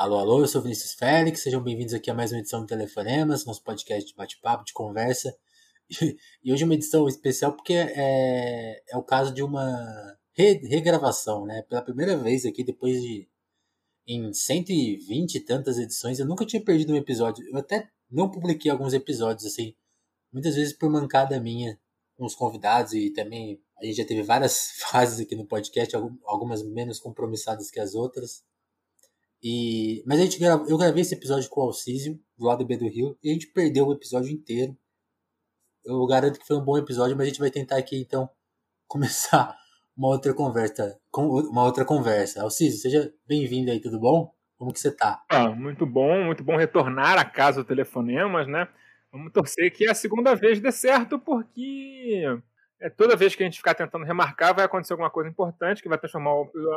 Alô, alô, eu sou Vinícius Félix, sejam bem-vindos aqui a mais uma edição do Telefonemas, nosso podcast de bate-papo, de conversa. E hoje uma edição especial porque é, é o caso de uma re, regravação, né? Pela primeira vez aqui, depois de em 120 e tantas edições, eu nunca tinha perdido um episódio. Eu até não publiquei alguns episódios, assim, muitas vezes por mancada minha, com os convidados e também a gente já teve várias fases aqui no podcast, algumas menos compromissadas que as outras. E, mas a gente grava, eu gravei esse episódio com o Alcísio, do lado B do Rio, e a gente perdeu o episódio inteiro. Eu garanto que foi um bom episódio, mas a gente vai tentar aqui então começar uma outra conversa. Uma outra conversa. Alcísio, seja bem-vindo aí, tudo bom? Como que você tá? Ah, muito bom, muito bom retornar a casa do Telefonemas, né? Vamos torcer que a segunda vez dê certo, porque é, toda vez que a gente ficar tentando remarcar, vai acontecer alguma coisa importante que vai transformar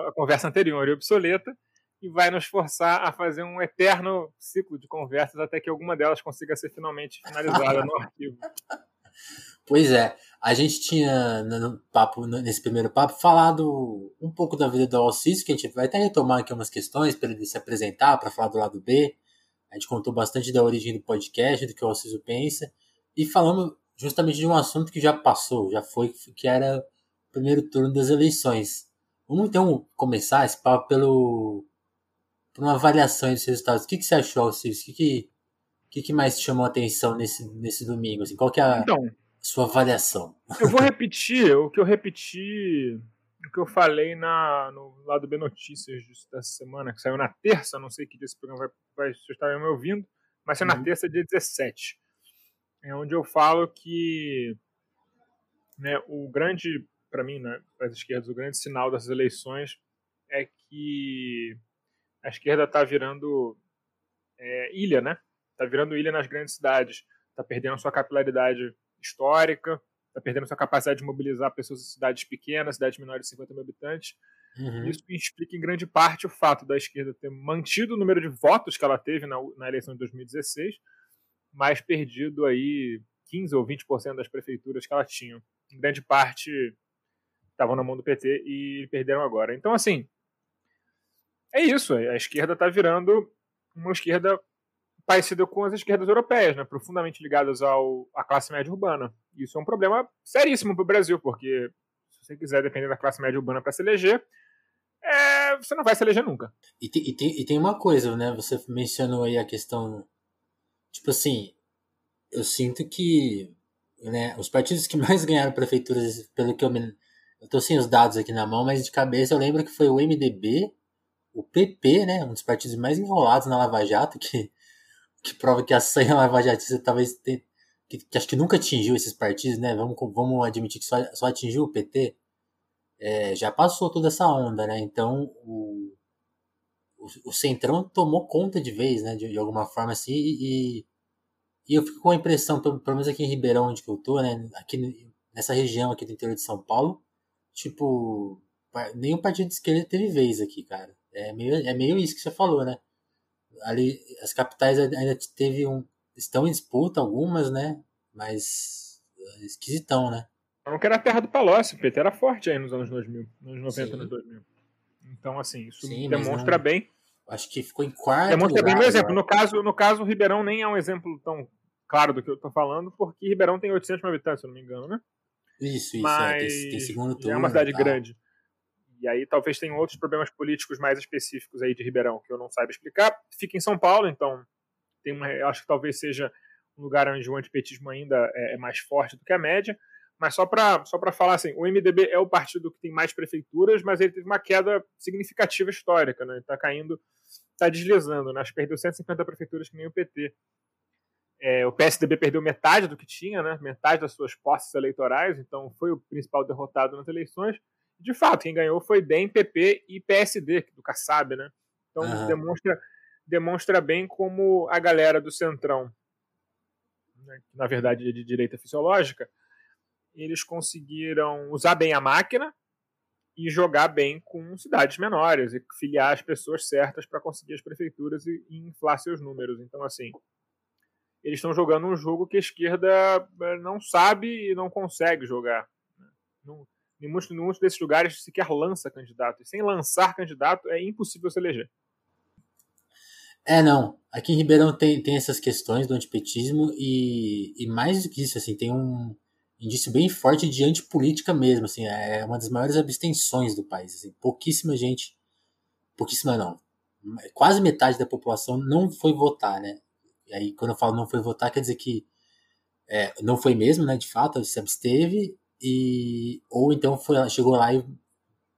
a conversa anterior em obsoleta e vai nos forçar a fazer um eterno ciclo de conversas até que alguma delas consiga ser finalmente finalizada no arquivo. Pois é, a gente tinha no papo, nesse primeiro papo falado um pouco da vida do Alciso, que a gente vai até retomar aqui umas questões para ele se apresentar, para falar do lado B. A gente contou bastante da origem do podcast, do que o Alciso pensa, e falamos justamente de um assunto que já passou, já foi, que era o primeiro turno das eleições. Vamos então começar esse papo pelo por uma avaliação dos resultados. O que, que você achou, Alcides? O que, que, que, que mais te chamou a atenção nesse, nesse domingo? Assim, qual que é a então, sua avaliação? Eu vou repetir o que eu repeti, o que eu falei na, no lado B Notícias dessa semana, que saiu na terça, não sei que dia esse programa vai, vai estar me ouvindo, mas saiu uhum. na terça, dia 17. É onde eu falo que né, o grande, para mim, né, para as esquerdas, o grande sinal dessas eleições é que a esquerda está virando é, ilha, né? Está virando ilha nas grandes cidades, está perdendo sua capilaridade histórica, está perdendo sua capacidade de mobilizar pessoas em cidades pequenas, cidades menores de 50 mil habitantes. Uhum. Isso explica em grande parte o fato da esquerda ter mantido o número de votos que ela teve na, na eleição de 2016, mas perdido aí 15 ou 20% das prefeituras que ela tinha. Em grande parte estavam na mão do PT e perderam agora. Então, assim, é isso. A esquerda está virando uma esquerda parecida com as esquerdas europeias, né, profundamente ligadas ao, à classe média urbana. Isso é um problema seríssimo para o Brasil, porque se você quiser depender da classe média urbana para se eleger, é, você não vai se eleger nunca. E tem, e, e tem uma coisa, né? Você mencionou aí a questão. Tipo assim, eu sinto que né, os partidos que mais ganharam prefeituras, pelo que eu me. Eu tô sem os dados aqui na mão, mas de cabeça eu lembro que foi o MDB, o PP, né, um dos partidos mais enrolados na Lava Jato, que, que prova que a sanha lavajatista talvez tenha, que, que, acho que nunca atingiu esses partidos, né, vamos, vamos admitir que só, só atingiu o PT, é, já passou toda essa onda, né, então o, o, o Centrão tomou conta de vez, né, de, de alguma forma assim, e, e eu fico com a impressão, pelo, pelo menos aqui em Ribeirão, onde eu tô, né, aqui nessa região aqui do interior de São Paulo, tipo, nenhum partido de esquerda teve vez aqui, cara. É meio, é meio isso que você falou, né? Ali, as capitais ainda teve um. Estão em disputa algumas, né? Mas é esquisitão, né? Não que era a terra do Palocci, o PT era forte aí nos anos 2000, nos 90 anos 2000. Então, assim, isso Sim, demonstra não, bem. Acho que ficou em quarto. Demonstra lugar, bem meu exemplo. No caso, no caso, o Ribeirão nem é um exemplo tão claro do que eu tô falando, porque Ribeirão tem 800 mil habitantes, se eu não me engano, né? Isso, isso. Mas é, tem, tem segundo turno. É uma cidade grande. E aí talvez tenham outros problemas políticos mais específicos aí de Ribeirão que eu não saiba explicar. Fica em São Paulo, então tem uma, acho que talvez seja um lugar onde o antipetismo ainda é, é mais forte do que a média. Mas só para só falar assim, o MDB é o partido que tem mais prefeituras, mas ele teve uma queda significativa histórica, né? Está caindo, está deslizando, né? Acho que perdeu 150 prefeituras que nem o PT. É, o PSDB perdeu metade do que tinha, né? Metade das suas posses eleitorais, então foi o principal derrotado nas eleições de fato, quem ganhou foi DEM, PP e PSD, do Kassab, né? Então demonstra, demonstra bem como a galera do Centrão, né, que na verdade é de direita fisiológica, eles conseguiram usar bem a máquina e jogar bem com cidades menores e filiar as pessoas certas para conseguir as prefeituras e, e inflar seus números. Então, assim, eles estão jogando um jogo que a esquerda eh, não sabe e não consegue jogar. Né? Não, em muitos, em muitos desses lugares sequer lança candidato. E sem lançar candidato é impossível se eleger. É, não. Aqui em Ribeirão tem, tem essas questões do antipetismo e, e mais do que isso, assim, tem um indício bem forte de antipolítica mesmo, assim, é uma das maiores abstenções do país, assim, pouquíssima gente, pouquíssima não, quase metade da população não foi votar, né? E aí, quando eu falo não foi votar, quer dizer que é, não foi mesmo, né? De fato, se absteve e ou então foi, chegou lá e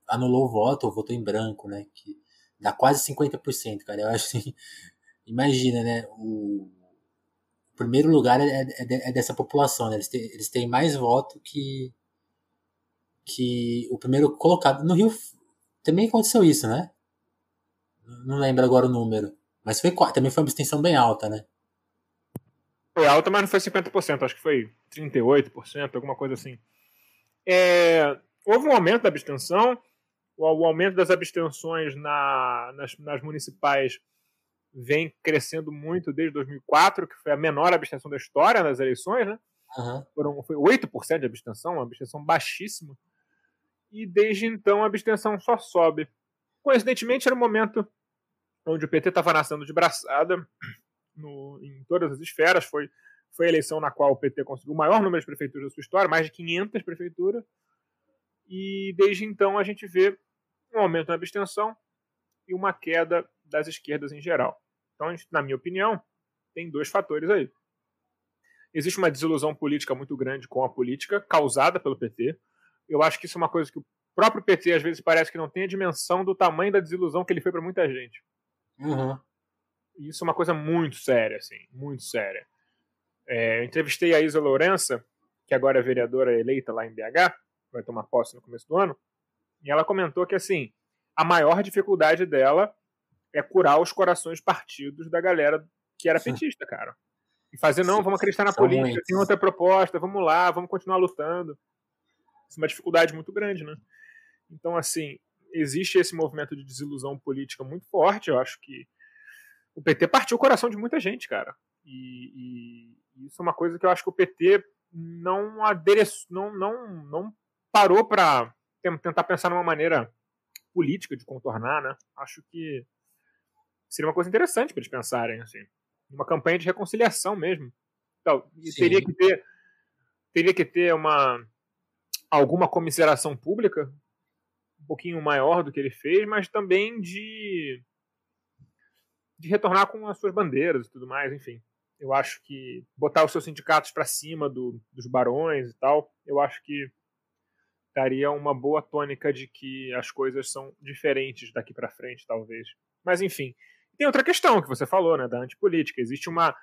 anulou o voto ou votou em branco, né? Que dá quase 50%, cara. Eu acho assim, imagina, né? O, primeiro lugar é, é, é, dessa população, né? Eles têm, eles têm mais voto que que o primeiro colocado no Rio também aconteceu isso, né? Não lembro agora o número. Mas foi também foi uma abstenção bem alta, né? Foi alta, mas não foi 50%, acho que foi 38%, alguma coisa assim. É, houve um aumento da abstenção, o, o aumento das abstenções na, nas, nas, municipais vem crescendo muito desde 2004, que foi a menor abstenção da história nas eleições, né? Uhum. Foram, foi 8% de abstenção, uma abstenção baixíssima. E desde então a abstenção só sobe. Coincidentemente, era um momento onde o PT estava nascendo de braçada no, em todas as esferas. Foi, foi a eleição na qual o PT conseguiu o maior número de prefeituras da sua história, mais de 500 prefeituras. E desde então a gente vê um aumento na abstenção e uma queda das esquerdas em geral. Então, na minha opinião, tem dois fatores aí. Existe uma desilusão política muito grande com a política, causada pelo PT. Eu acho que isso é uma coisa que o próprio PT às vezes parece que não tem a dimensão do tamanho da desilusão que ele foi para muita gente. Uhum. Isso é uma coisa muito séria, assim, muito séria. É, eu entrevistei a Isa Lourença, que agora é vereadora eleita lá em BH, vai tomar posse no começo do ano, e ela comentou que, assim, a maior dificuldade dela é curar os corações partidos da galera que era petista, cara. E fazer, não, vamos acreditar na política, muitos. tem outra proposta, vamos lá, vamos continuar lutando. Isso é uma dificuldade muito grande, né? Então, assim, existe esse movimento de desilusão política muito forte. Eu acho que o PT partiu o coração de muita gente, cara. E isso é uma coisa que eu acho que o PT não adereçou, não, não, não parou para tentar pensar numa maneira política de contornar, né? Acho que seria uma coisa interessante para eles pensarem, assim, uma campanha de reconciliação mesmo. Então, teria que ter teria que ter uma alguma comiseração pública um pouquinho maior do que ele fez, mas também de de retornar com as suas bandeiras e tudo mais, enfim. Eu acho que botar os seus sindicatos para cima do, dos barões e tal, eu acho que daria uma boa tônica de que as coisas são diferentes daqui para frente, talvez. Mas enfim, tem outra questão que você falou, né, da antipolítica. Existe uma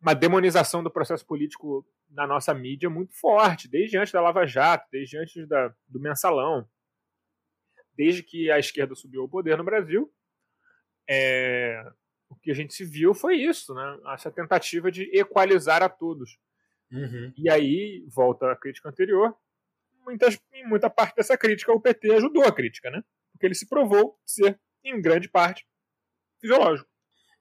uma demonização do processo político na nossa mídia muito forte, desde antes da Lava Jato, desde antes da, do mensalão desde que a esquerda subiu ao poder no Brasil, é, o que a gente se viu foi isso, né? Essa tentativa de equalizar a todos. Uhum. E aí, volta a crítica anterior, muitas, em muita parte dessa crítica o PT ajudou a crítica, né? Porque ele se provou ser, em grande parte, fisiológico.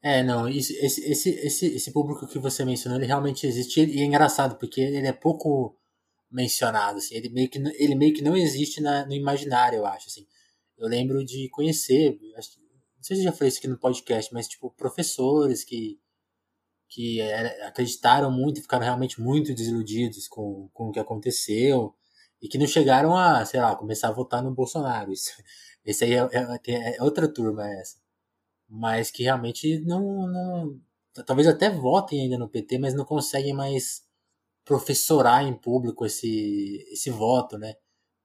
É, não, esse, esse, esse, esse público que você mencionou, ele realmente existe e é engraçado, porque ele é pouco mencionado, assim, ele meio que, ele meio que não existe na, no imaginário, eu acho, assim. Eu lembro de conhecer, acho, não sei se já falei isso aqui no podcast, mas tipo, professores que, que acreditaram muito e ficaram realmente muito desiludidos com, com o que aconteceu e que não chegaram a, sei lá, começar a votar no Bolsonaro. Isso, esse aí é, é, é outra turma essa. Mas que realmente não, não. Talvez até votem ainda no PT, mas não conseguem mais professorar em público esse, esse voto, né?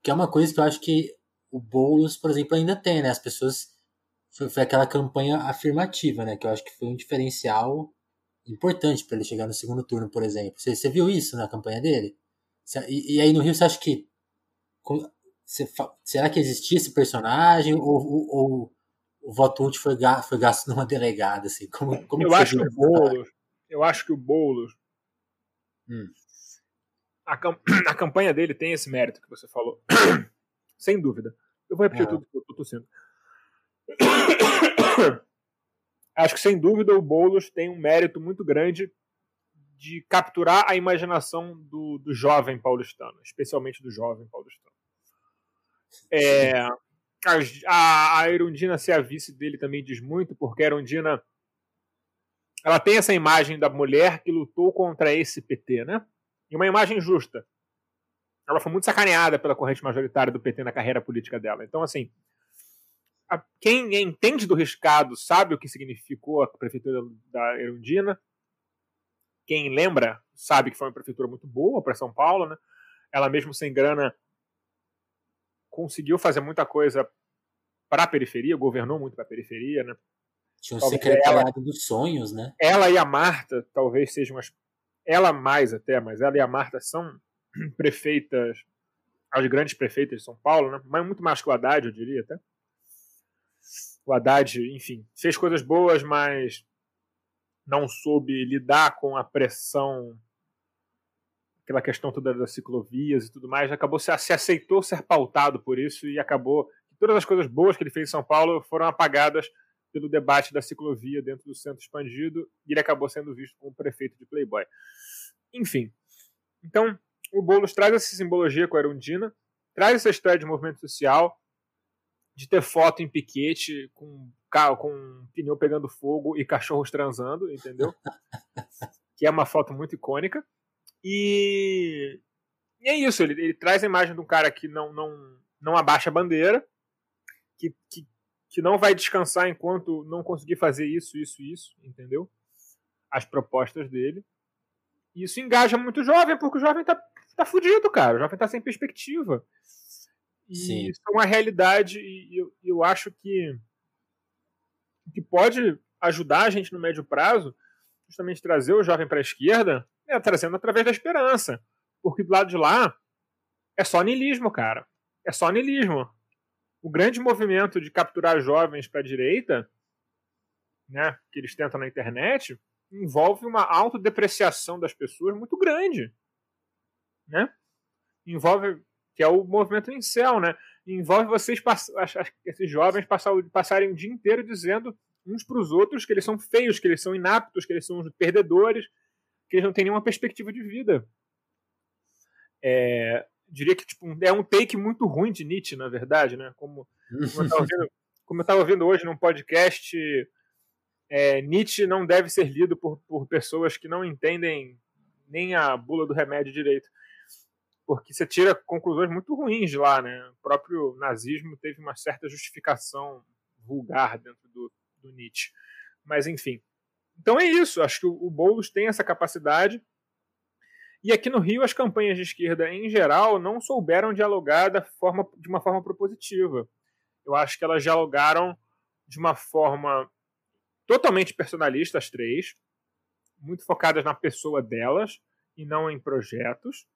Que é uma coisa que eu acho que o Boulos, por exemplo, ainda tem, né? As pessoas. Foi, foi aquela campanha afirmativa, né? Que eu acho que foi um diferencial importante para ele chegar no segundo turno, por exemplo. Você, você viu isso na campanha dele? E, e, aí no Rio você acha que. Você, será que existia esse personagem? Ou, ou, ou o voto útil foi, foi gasto numa delegada? Assim? Como, como eu, acho que o Boulos, eu acho que o Boulos. Hum. A, a campanha dele tem esse mérito que você falou. sem dúvida. Eu vou repetir é. tudo que eu tô tossindo. Acho que sem dúvida o Boulos tem um mérito muito grande de capturar a imaginação do, do jovem paulistano, especialmente do jovem paulistano. É, a, a Erundina ser a vice dele também diz muito, porque a Erundina ela tem essa imagem da mulher que lutou contra esse PT, né? E uma imagem justa. Ela foi muito sacaneada pela corrente majoritária do PT na carreira política dela. Então, assim, a, quem entende do riscado sabe o que significou a prefeitura da Erundina. Quem lembra sabe que foi uma prefeitura muito boa para São Paulo, né? Ela mesmo sem grana conseguiu fazer muita coisa para a periferia, governou muito para a periferia, né? Tinha um secretariado ela, dos sonhos, né? Ela e a Marta talvez sejam as. Ela mais até, mas ela e a Marta são prefeitas, as grandes prefeitas de São Paulo, né? Mas muito mais que o Haddad, eu diria até. O Haddad, enfim, fez coisas boas, mas não soube lidar com a pressão, aquela questão toda das ciclovias e tudo mais, acabou se, se aceitou ser pautado por isso e acabou todas as coisas boas que ele fez em São Paulo foram apagadas pelo debate da ciclovia dentro do centro expandido e ele acabou sendo visto como prefeito de Playboy. Enfim, então o Boulos traz essa simbologia com a Erundina, traz essa história de movimento social, de ter foto em piquete com carro com pneu pegando fogo e cachorros transando, entendeu? que é uma foto muito icônica. E, e é isso, ele, ele, traz a imagem de um cara que não, não, não abaixa a bandeira, que, que, que não vai descansar enquanto não conseguir fazer isso, isso, isso, entendeu? As propostas dele. E isso engaja muito o jovem, porque o jovem tá, tá fudido, cara. O jovem tá sem perspectiva. E isso é uma realidade, e eu, eu acho que que pode ajudar a gente no médio prazo, justamente trazer o jovem para a esquerda, é trazendo através da esperança. Porque do lado de lá é só niilismo, cara. É só niilismo. O grande movimento de capturar jovens para a direita, né, que eles tentam na internet, envolve uma autodepreciação das pessoas muito grande. Né? Envolve, que é o movimento incel, né? envolve vocês, esses jovens, passarem o dia inteiro dizendo uns para os outros que eles são feios, que eles são inaptos, que eles são perdedores, que eles não têm nenhuma perspectiva de vida. É, diria que tipo, é um take muito ruim de Nietzsche, na verdade, né? Como, como eu estava vendo, hoje num podcast, é, Nietzsche não deve ser lido por, por pessoas que não entendem nem a bula do remédio direito porque você tira conclusões muito ruins de lá, né? O próprio nazismo teve uma certa justificação vulgar dentro do, do Nietzsche. Mas, enfim. Então é isso. Acho que o, Boulos tem essa capacidade. E aqui no Rio, as campanhas de esquerda, em geral, não souberam dialogar da forma, de uma forma propositiva. Eu acho que elas dialogaram de uma forma totalmente personalista, as três, muito focadas na pessoa delas e não em projetos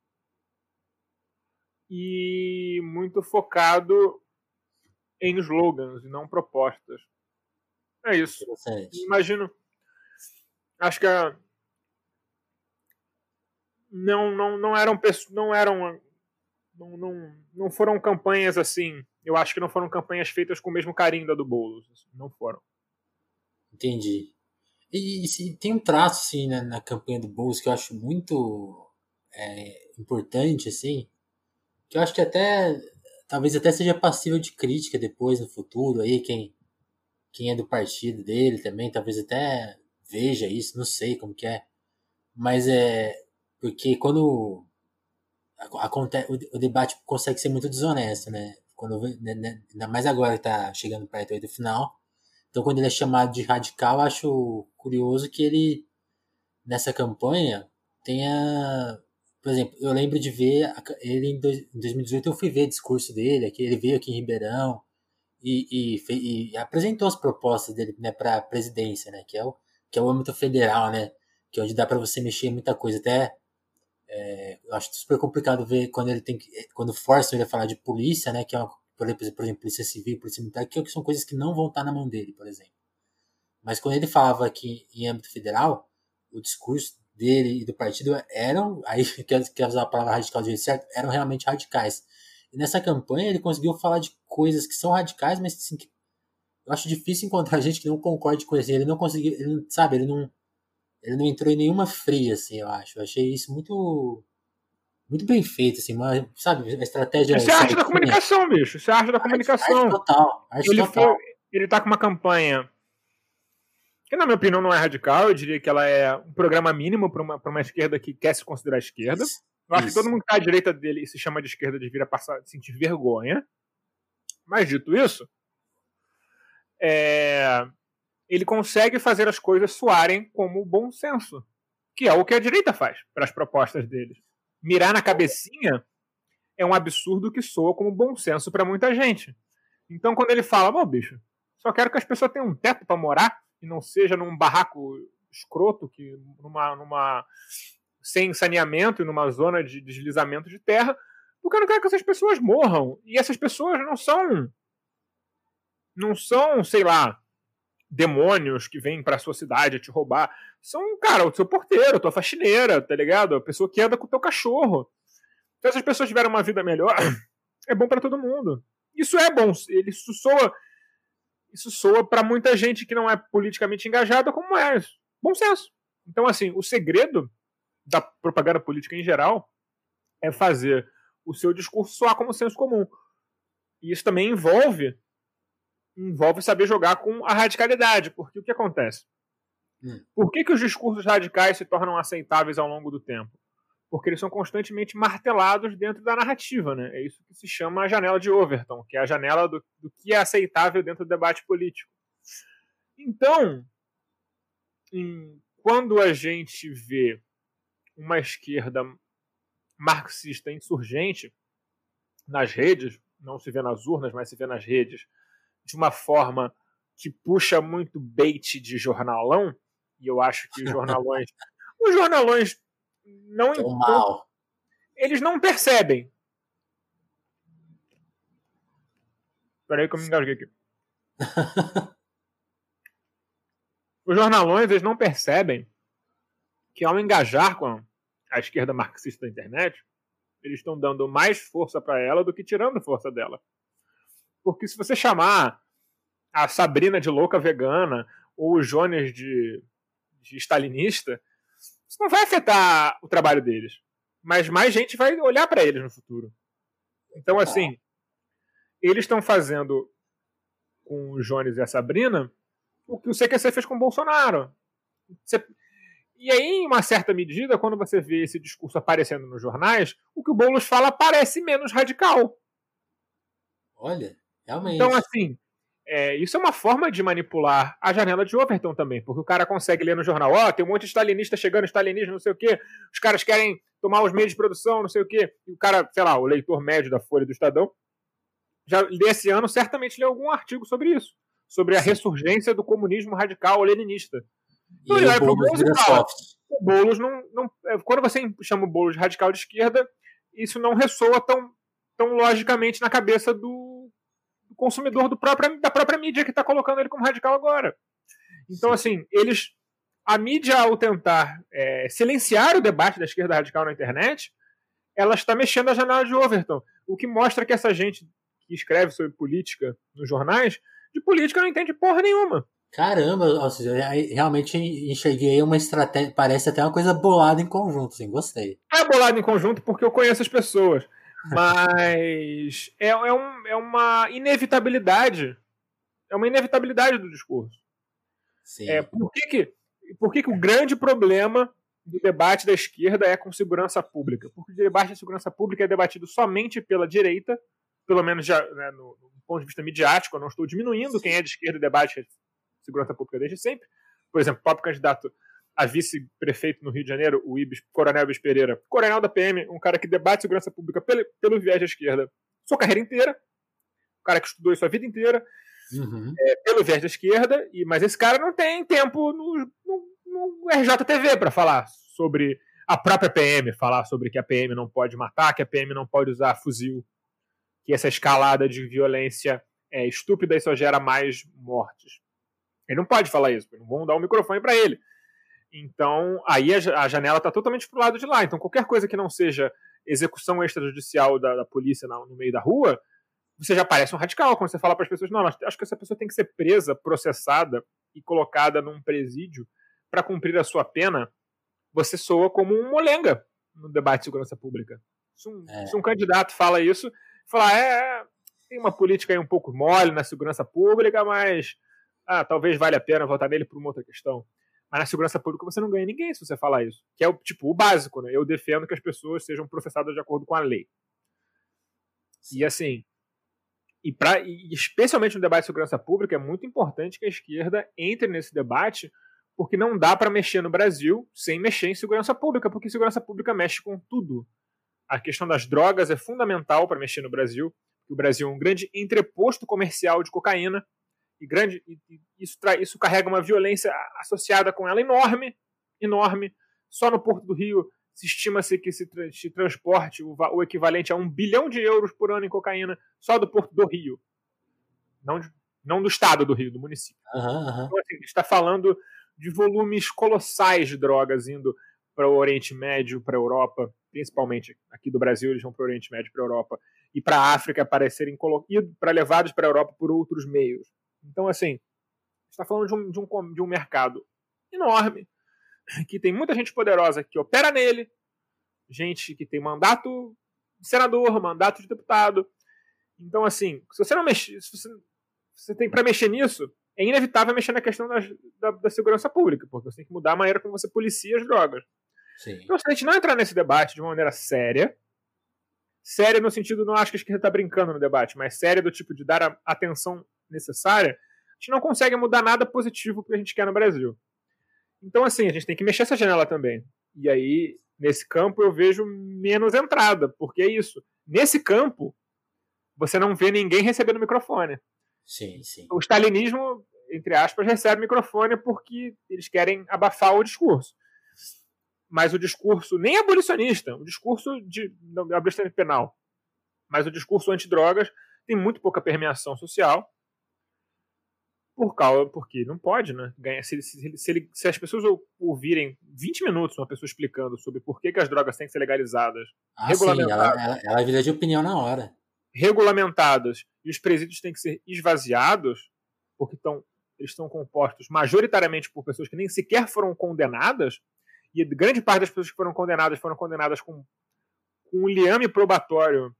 e muito focado em slogans e não propostas. É isso. Imagino. Acho que a, não, não, não eram não eram não, não, não foram campanhas assim. Eu acho que não foram campanhas feitas com o mesmo carinho da do Boulos. Assim, não foram. Entendi. E, e tem um traço assim na, na campanha do Boulos que eu acho muito é, importante assim que eu acho que até talvez até seja passível de crítica depois no futuro aí quem quem é do partido dele também talvez até veja isso não sei como que é. Mas é porque quando acontece o, debate consegue ser muito desonesto né? Quando né, né, ainda mais agora que tá chegando perto do final. Então quando ele é chamado de radical acho curioso que ele nessa campanha tenha por exemplo, eu lembro de ver ele em 2018, eu fui ver o discurso dele, que ele veio aqui em Ribeirão e, e, e apresentou as propostas dele né, para a presidência, né, que é o que é o âmbito federal, né, que é onde dá para você mexer em muita coisa. Até é, eu acho super complicado ver quando ele tem quando forçam ele a falar de polícia, né, que é uma, por exemplo, por exemplo, polícia civil, polícia militar, que são coisas que não vão estar na mão dele, por exemplo. Mas quando ele falava aqui em âmbito federal, o discurso dele e do partido eram, aí quer, quer usar a palavra radical de jeito certo, eram realmente radicais. E nessa campanha ele conseguiu falar de coisas que são radicais, mas assim, que eu acho difícil encontrar gente que não concorde com isso. Ele não conseguiu, ele, sabe, ele não, ele não entrou em nenhuma fria, assim, eu acho. Eu achei isso muito, muito bem feito, assim, uma, sabe, a estratégia. Isso é arte da comunicação, bicho. Isso é arte da comunicação. Arte total. Arte ele, total. Foi, ele tá com uma campanha que, na minha opinião, não é radical. Eu diria que ela é um programa mínimo para uma, uma esquerda que quer se considerar esquerda. Eu acho Isso. que todo mundo que tá à direita dele e se chama de esquerda devia passar de sentir vergonha. Mas dito isso, é, ele consegue fazer as coisas soarem como bom senso, que é o que a direita faz para as propostas deles. Mirar na cabecinha é um absurdo que soa como bom senso para muita gente. Então, quando ele fala, bom, bicho, só quero que as pessoas tenham um teto para morar e não seja num barraco escroto, que numa, numa sem saneamento e numa zona de deslizamento de terra, porque eu não quero que essas pessoas morram. E essas pessoas não são. Não são, sei lá, demônios que vêm pra sua cidade te roubar. São, cara, o seu porteiro, a tua faxineira, tá ligado? A pessoa que anda com o teu cachorro. Se essas pessoas tiverem uma vida melhor, é bom para todo mundo. Isso é bom. Isso soa. Isso soa para muita gente que não é politicamente engajada, como é. Bom senso. Então, assim, o segredo da propaganda política em geral é fazer o seu discurso soar como senso comum. E isso também envolve envolve saber jogar com a radicalidade, porque o que acontece? Hum. Por que, que os discursos radicais se tornam aceitáveis ao longo do tempo? Porque eles são constantemente martelados dentro da narrativa, né? É isso que se chama a janela de Overton, que é a janela do, do que é aceitável dentro do debate político. Então, em, quando a gente vê uma esquerda marxista insurgente nas redes, não se vê nas urnas, mas se vê nas redes, de uma forma que puxa muito bait de jornalão, e eu acho que os jornalões. os jornalões não. Tão mal. Eles não percebem. Peraí que eu me engasguei aqui. os jornalões eles não percebem que ao engajar com a esquerda marxista da internet, eles estão dando mais força para ela do que tirando força dela. Porque se você chamar a Sabrina de louca vegana ou o Jonas de, de stalinista, isso não vai afetar o trabalho deles. Mas mais gente vai olhar para eles no futuro. Então, assim, eles estão fazendo com o Jones e a Sabrina o que o CQC fez com o Bolsonaro. Você, e aí, em uma certa medida, quando você vê esse discurso aparecendo nos jornais, o que o Boulos fala parece menos radical. Olha, realmente. Então, assim, é, isso é uma forma de manipular a janela de Overton também, porque o cara consegue ler no jornal, ó, oh, tem um monte de stalinista chegando, stalinismo, não sei o quê, os caras querem tomar os meios de produção, não sei o quê, e o cara, sei lá, o leitor médio da Folha do Estadão, já desse ano certamente leu algum artigo sobre isso, sobre a ressurgência do comunismo radical leninista. Então, e, o Boulos vira soft. O Boulos não, não. É, quando você chama o Boulos de radical de esquerda, isso não ressoa tão, tão logicamente na cabeça do consumidor do próprio, da própria mídia que está colocando ele como radical agora. Então, Sim. assim, eles. A mídia, ao tentar é, silenciar o debate da esquerda radical na internet, ela está mexendo a janela de Overton. O que mostra que essa gente que escreve sobre política nos jornais, de política não entende porra nenhuma. Caramba, eu realmente enxerguei uma estratégia, parece até uma coisa bolada em conjunto, assim, gostei. É bolada em conjunto porque eu conheço as pessoas, mas é, é, um, é uma inevitabilidade, é uma inevitabilidade do discurso. Sim. É, por que, que, por que, que o grande problema do debate da esquerda é com segurança pública? Porque o debate da segurança pública é debatido somente pela direita, pelo menos já, né, no, no, ponto de vista midiático, eu não estou diminuindo quem é de esquerda e debate segurança pública desde sempre. Por exemplo, o próprio candidato a vice-prefeito no Rio de Janeiro, o Ibis, Coronel Ibis Pereira, coronel da PM, um cara que debate segurança pública pelo, pelo viés da esquerda sua carreira inteira, um cara que estudou isso a vida inteira, uhum. é, pelo viés da esquerda, e, mas esse cara não tem tempo no, no, no RJTV para falar sobre a própria PM, falar sobre que a PM não pode matar, que a PM não pode usar fuzil, que essa escalada de violência é estúpida e só gera mais mortes. Ele não pode falar isso, não vão dar o um microfone para ele. Então, aí a, janela está totalmente pro lado de lá. Então, qualquer coisa que não seja execução extrajudicial da, da polícia no, no meio da rua, você já parece um radical quando você fala para as pessoas: não, acho que essa pessoa tem que ser presa, processada e colocada num presídio para cumprir a sua pena. Você soa como um molenga no debate de segurança pública. Se um, é. se um candidato fala isso, falar, é, é, tem uma política aí um pouco mole na segurança pública, mas ah, talvez valha a pena votar nele por uma outra questão. Mas na segurança pública você não ganha ninguém se você falar isso. Que é o tipo o básico, né? Eu defendo que as pessoas sejam processadas de acordo com a lei. E assim, e, pra, e especialmente no debate de segurança pública, é muito importante que a esquerda entre nesse debate, porque não dá para mexer no Brasil sem mexer em segurança pública, porque segurança pública mexe com tudo. A questão das drogas é fundamental para mexer no Brasil. O Brasil é um grande entreposto comercial de cocaína e grande e, e isso, isso carrega uma violência associada com ela enorme, enorme. Só no Porto do Rio se estima-se que se, tra se transporte o, o, equivalente a um bilhão de euros por ano em cocaína só do Porto do Rio, não, de, não do estado do Rio, do município. Uhum, uhum. Então, assim, a gente está falando de volumes colossais de drogas indo para o Oriente Médio, para a Europa, principalmente aqui do Brasil, eles vão para o Oriente Médio, para a Europa, e para a África para serem para levados para a Europa por outros meios. Então, assim, está falando de um, de, um, de um mercado enorme, que tem muita gente poderosa que opera nele, gente que tem mandato de senador, mandato de deputado. Então, assim, se você não mexe, se você, você tem para mexer nisso, é inevitável mexer na questão da, da, da, segurança pública, porque você tem que mudar a maneira como você policia as drogas. Sim. Então, se a gente não entrar nesse debate de uma maneira séria, séria no sentido, não acho que a esquerda está brincando no debate, mas séria do tipo de dar a atenção necessária, a gente não consegue mudar nada positivo que a gente quer no Brasil. Então, assim, a gente tem que mexer essa janela também. E aí, nesse campo, eu vejo menos entrada, porque é isso. Nesse campo, você não vê ninguém recebendo microfone. Sim, sim. O stalinismo, entre aspas, recebe microfone porque eles querem abafar o discurso. Mas o discurso, nem abolicionista, o discurso de abolicionismo penal, mas o discurso antidrogas tem muito pouca permeação social por causa, porque não pode, né? Ganhar, se, se, se, se, as pessoas ouvirem 20 minutos uma pessoa explicando sobre por que, que as drogas têm que ser legalizadas, ah, regulamentadas. Sim, ela, ela, ela vira de opinião na hora. Regulamentadas e os presídios têm que ser esvaziados, porque estão, eles estão compostos majoritariamente por pessoas que nem sequer foram condenadas, e grande parte das pessoas que foram condenadas foram condenadas com, com um liame probatório,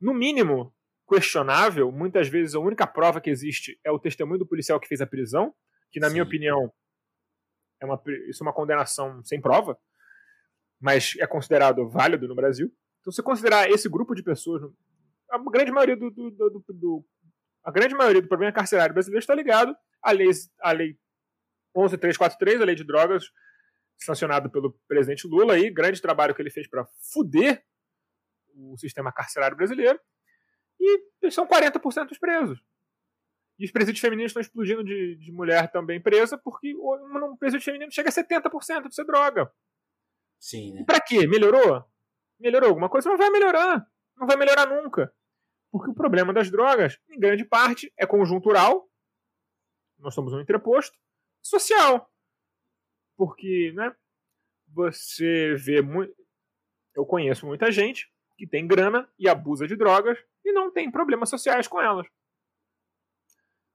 no mínimo, questionável. Muitas vezes a única prova que existe é o testemunho do policial que fez a prisão, que na Sim. minha opinião é uma, isso é uma condenação sem prova, mas é considerado válido no Brasil. Então, se considerar esse grupo de pessoas, a grande maioria do, do, do, do a grande maioria do problema carcerário brasileiro está ligado à lei, à lei 11343, a lei de drogas, sancionada pelo presidente Lula, aí, grande trabalho que ele fez para fuder o sistema carcerário brasileiro e são 40% dos presos. E os presídios femininos estão explodindo de, de mulher também presa, porque um presídio feminino chega a 70% de ser droga. Sim, né? E pra quê? Melhorou? Melhorou alguma coisa? Não vai melhorar. Não vai melhorar nunca. Porque o problema das drogas, em grande parte, é conjuntural. Nós somos um entreposto. Social. Porque, né? Você vê muito. Eu conheço muita gente que tem grana e abusa de drogas e não tem problemas sociais com elas.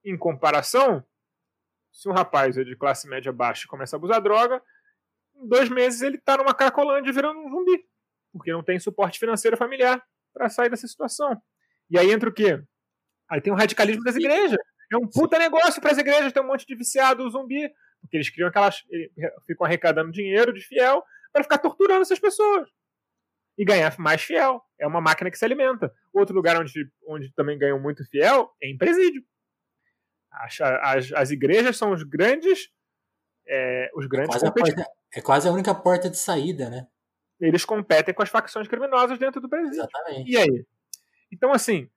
Em comparação, se um rapaz é de classe média baixa e começa a abusar droga, em dois meses ele está numa cracolândia virando um zumbi, porque não tem suporte financeiro familiar para sair dessa situação. E aí entra o quê? Aí tem o radicalismo das igrejas. É um puta negócio para as igrejas ter um monte de viciado zumbi, porque eles criam aquelas. ficam arrecadando dinheiro de fiel para ficar torturando essas pessoas e ganhar mais fiel. É uma máquina que se alimenta. Outro lugar onde, onde também ganham muito fiel é em presídio. As, as, as igrejas são os grandes. É, os grandes é quase, porta, é quase, a única porta de saída, né? Eles competem com as facções criminosas dentro do presídio. Exatamente. E aí? Então, assim,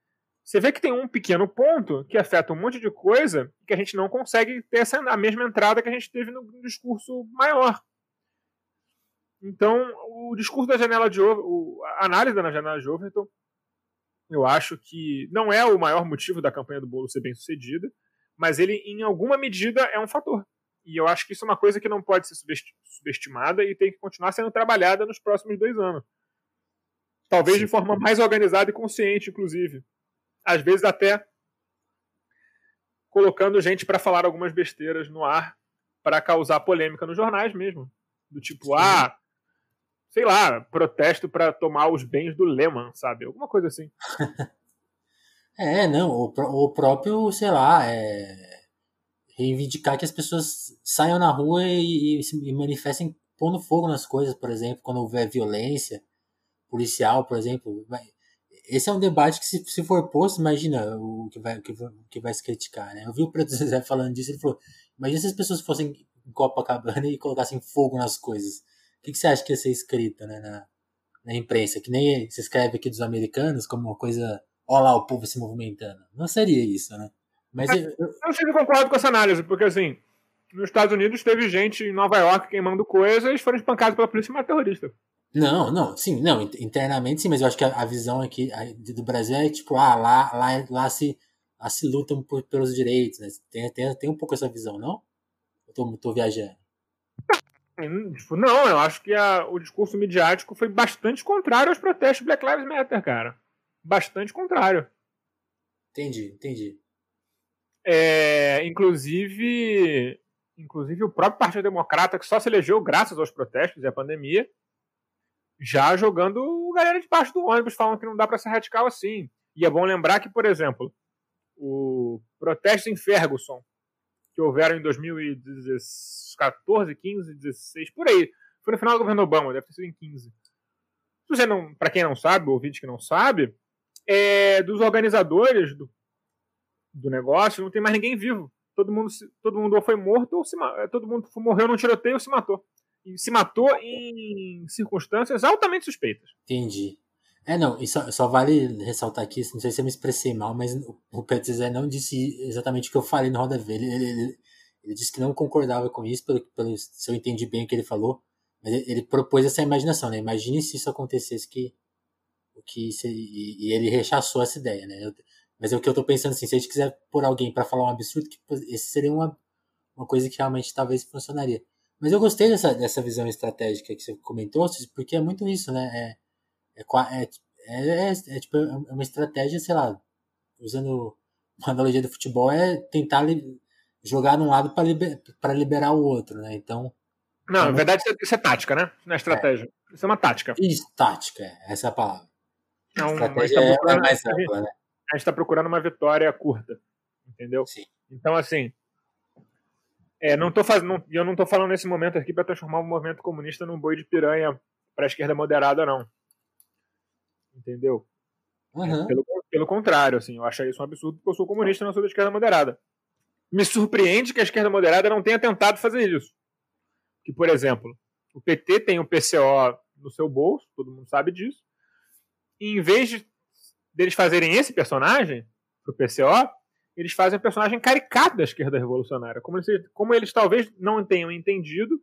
você vê que tem um pequeno ponto que afeta um monte de coisa que a gente não consegue ter essa, a mesma entrada que a gente teve no discurso maior. Então, o discurso da janela de Overton, a análise da janela de Overton, eu acho que não é o maior motivo da campanha do Bolo ser bem sucedida, mas ele, em alguma medida, é um fator. E eu acho que isso é uma coisa que não pode ser subestimada e tem que continuar sendo trabalhada nos próximos dois anos. Talvez Sim. de forma mais organizada e consciente, inclusive. Às vezes até colocando gente para falar algumas besteiras no ar para causar polêmica nos jornais mesmo. Do tipo, Sim. ah, sei lá, protesto para tomar os bens do Lehman, sabe? Alguma coisa assim. é, não, o, o próprio, sei lá, é, reivindicar que as pessoas saiam na rua e, e, e manifestem pondo fogo nas coisas, por exemplo, quando houver violência policial, por exemplo. Esse é um debate que, se, se for posto, imagina o que vai, o que, o que vai se criticar, né? Eu vi o Preto Zezé falando disso, ele falou, imagina se as pessoas fossem em Copacabana e colocassem fogo nas coisas. O que, que você acha que ia ser escrito né, na, na imprensa? Que nem se escreve aqui dos americanos como uma coisa, ó lá o povo se movimentando. Não seria isso, né? Mas, eu, eu, eu sempre concordo com essa análise, porque assim, nos Estados Unidos teve gente em Nova York queimando coisas e foram espancados pela polícia e terrorista. Não, não, sim, não, internamente sim, mas eu acho que a, visão aqui do Brasil é tipo, ah, lá, lá, lá se, lá se lutam por, pelos direitos, né? Tem, tem, tem um pouco essa visão, não? Eu tô, tô viajando. Tipo, não, eu acho que a, o discurso midiático foi bastante contrário aos protestos Black Lives Matter, cara. Bastante contrário. Entendi, entendi. É, inclusive, inclusive o próprio Partido Democrata, que só se elegeu graças aos protestos e à pandemia, já jogando galera debaixo do ônibus, falando que não dá para ser radical assim. E é bom lembrar que, por exemplo, o protesto em Ferguson, que houveram em 2014, 15, 16, por aí, foi no final do governo Obama, deve ter sido em 15. Se não, para quem não sabe, ouvinte que não sabe, é dos organizadores do, do negócio, não tem mais ninguém vivo. Todo mundo, todo mundo ou foi morto ou se, todo mundo morreu num tiroteio ou se matou se matou em circunstâncias altamente suspeitas. Entendi. É, não, e só, só, vale ressaltar aqui, não sei se eu me expressei mal, mas o Pedro Zé não disse exatamente o que eu falei no Roda Velha. Ele, ele, ele, disse que não concordava com isso, pelo, pelo, se eu entendi bem o que ele falou, mas ele, ele propôs essa imaginação, né? Imagine se isso acontecesse que. Que se, e, e, ele rechaçou essa ideia, né? Eu, mas é o que eu tô pensando assim, se a gente quiser pôr alguém para falar um absurdo, que esse seria uma, uma coisa que realmente talvez funcionaria. Mas eu gostei dessa, dessa visão estratégica que você comentou, porque é muito isso, né? É, é, é, é, é, tipo, é uma estratégia, sei lá, usando uma analogia do futebol, é tentar jogar num lado para liber, liberar o outro, né? Então. Não, na verdade isso é tática, né? Não é estratégia. Isso é uma tática. Isso, tática, essa é a palavra. Não, estratégia tá é, mais ampla, né? A gente está procurando uma vitória curta, entendeu? Sim. Então, assim, é, não tô fazendo, eu não estou falando nesse momento aqui para transformar o movimento comunista num boi de piranha para a esquerda moderada, não. Entendeu? Uhum. Pelo, pelo contrário, assim, eu acho isso um absurdo porque eu sou comunista e não sou da esquerda moderada. Me surpreende que a esquerda moderada não tenha tentado fazer isso. Que, por exemplo, o PT tem o PCO no seu bolso, todo mundo sabe disso. E em vez de deles fazerem esse personagem pro PCO, eles fazem um personagem caricato da esquerda revolucionária. Como eles, como eles talvez não tenham entendido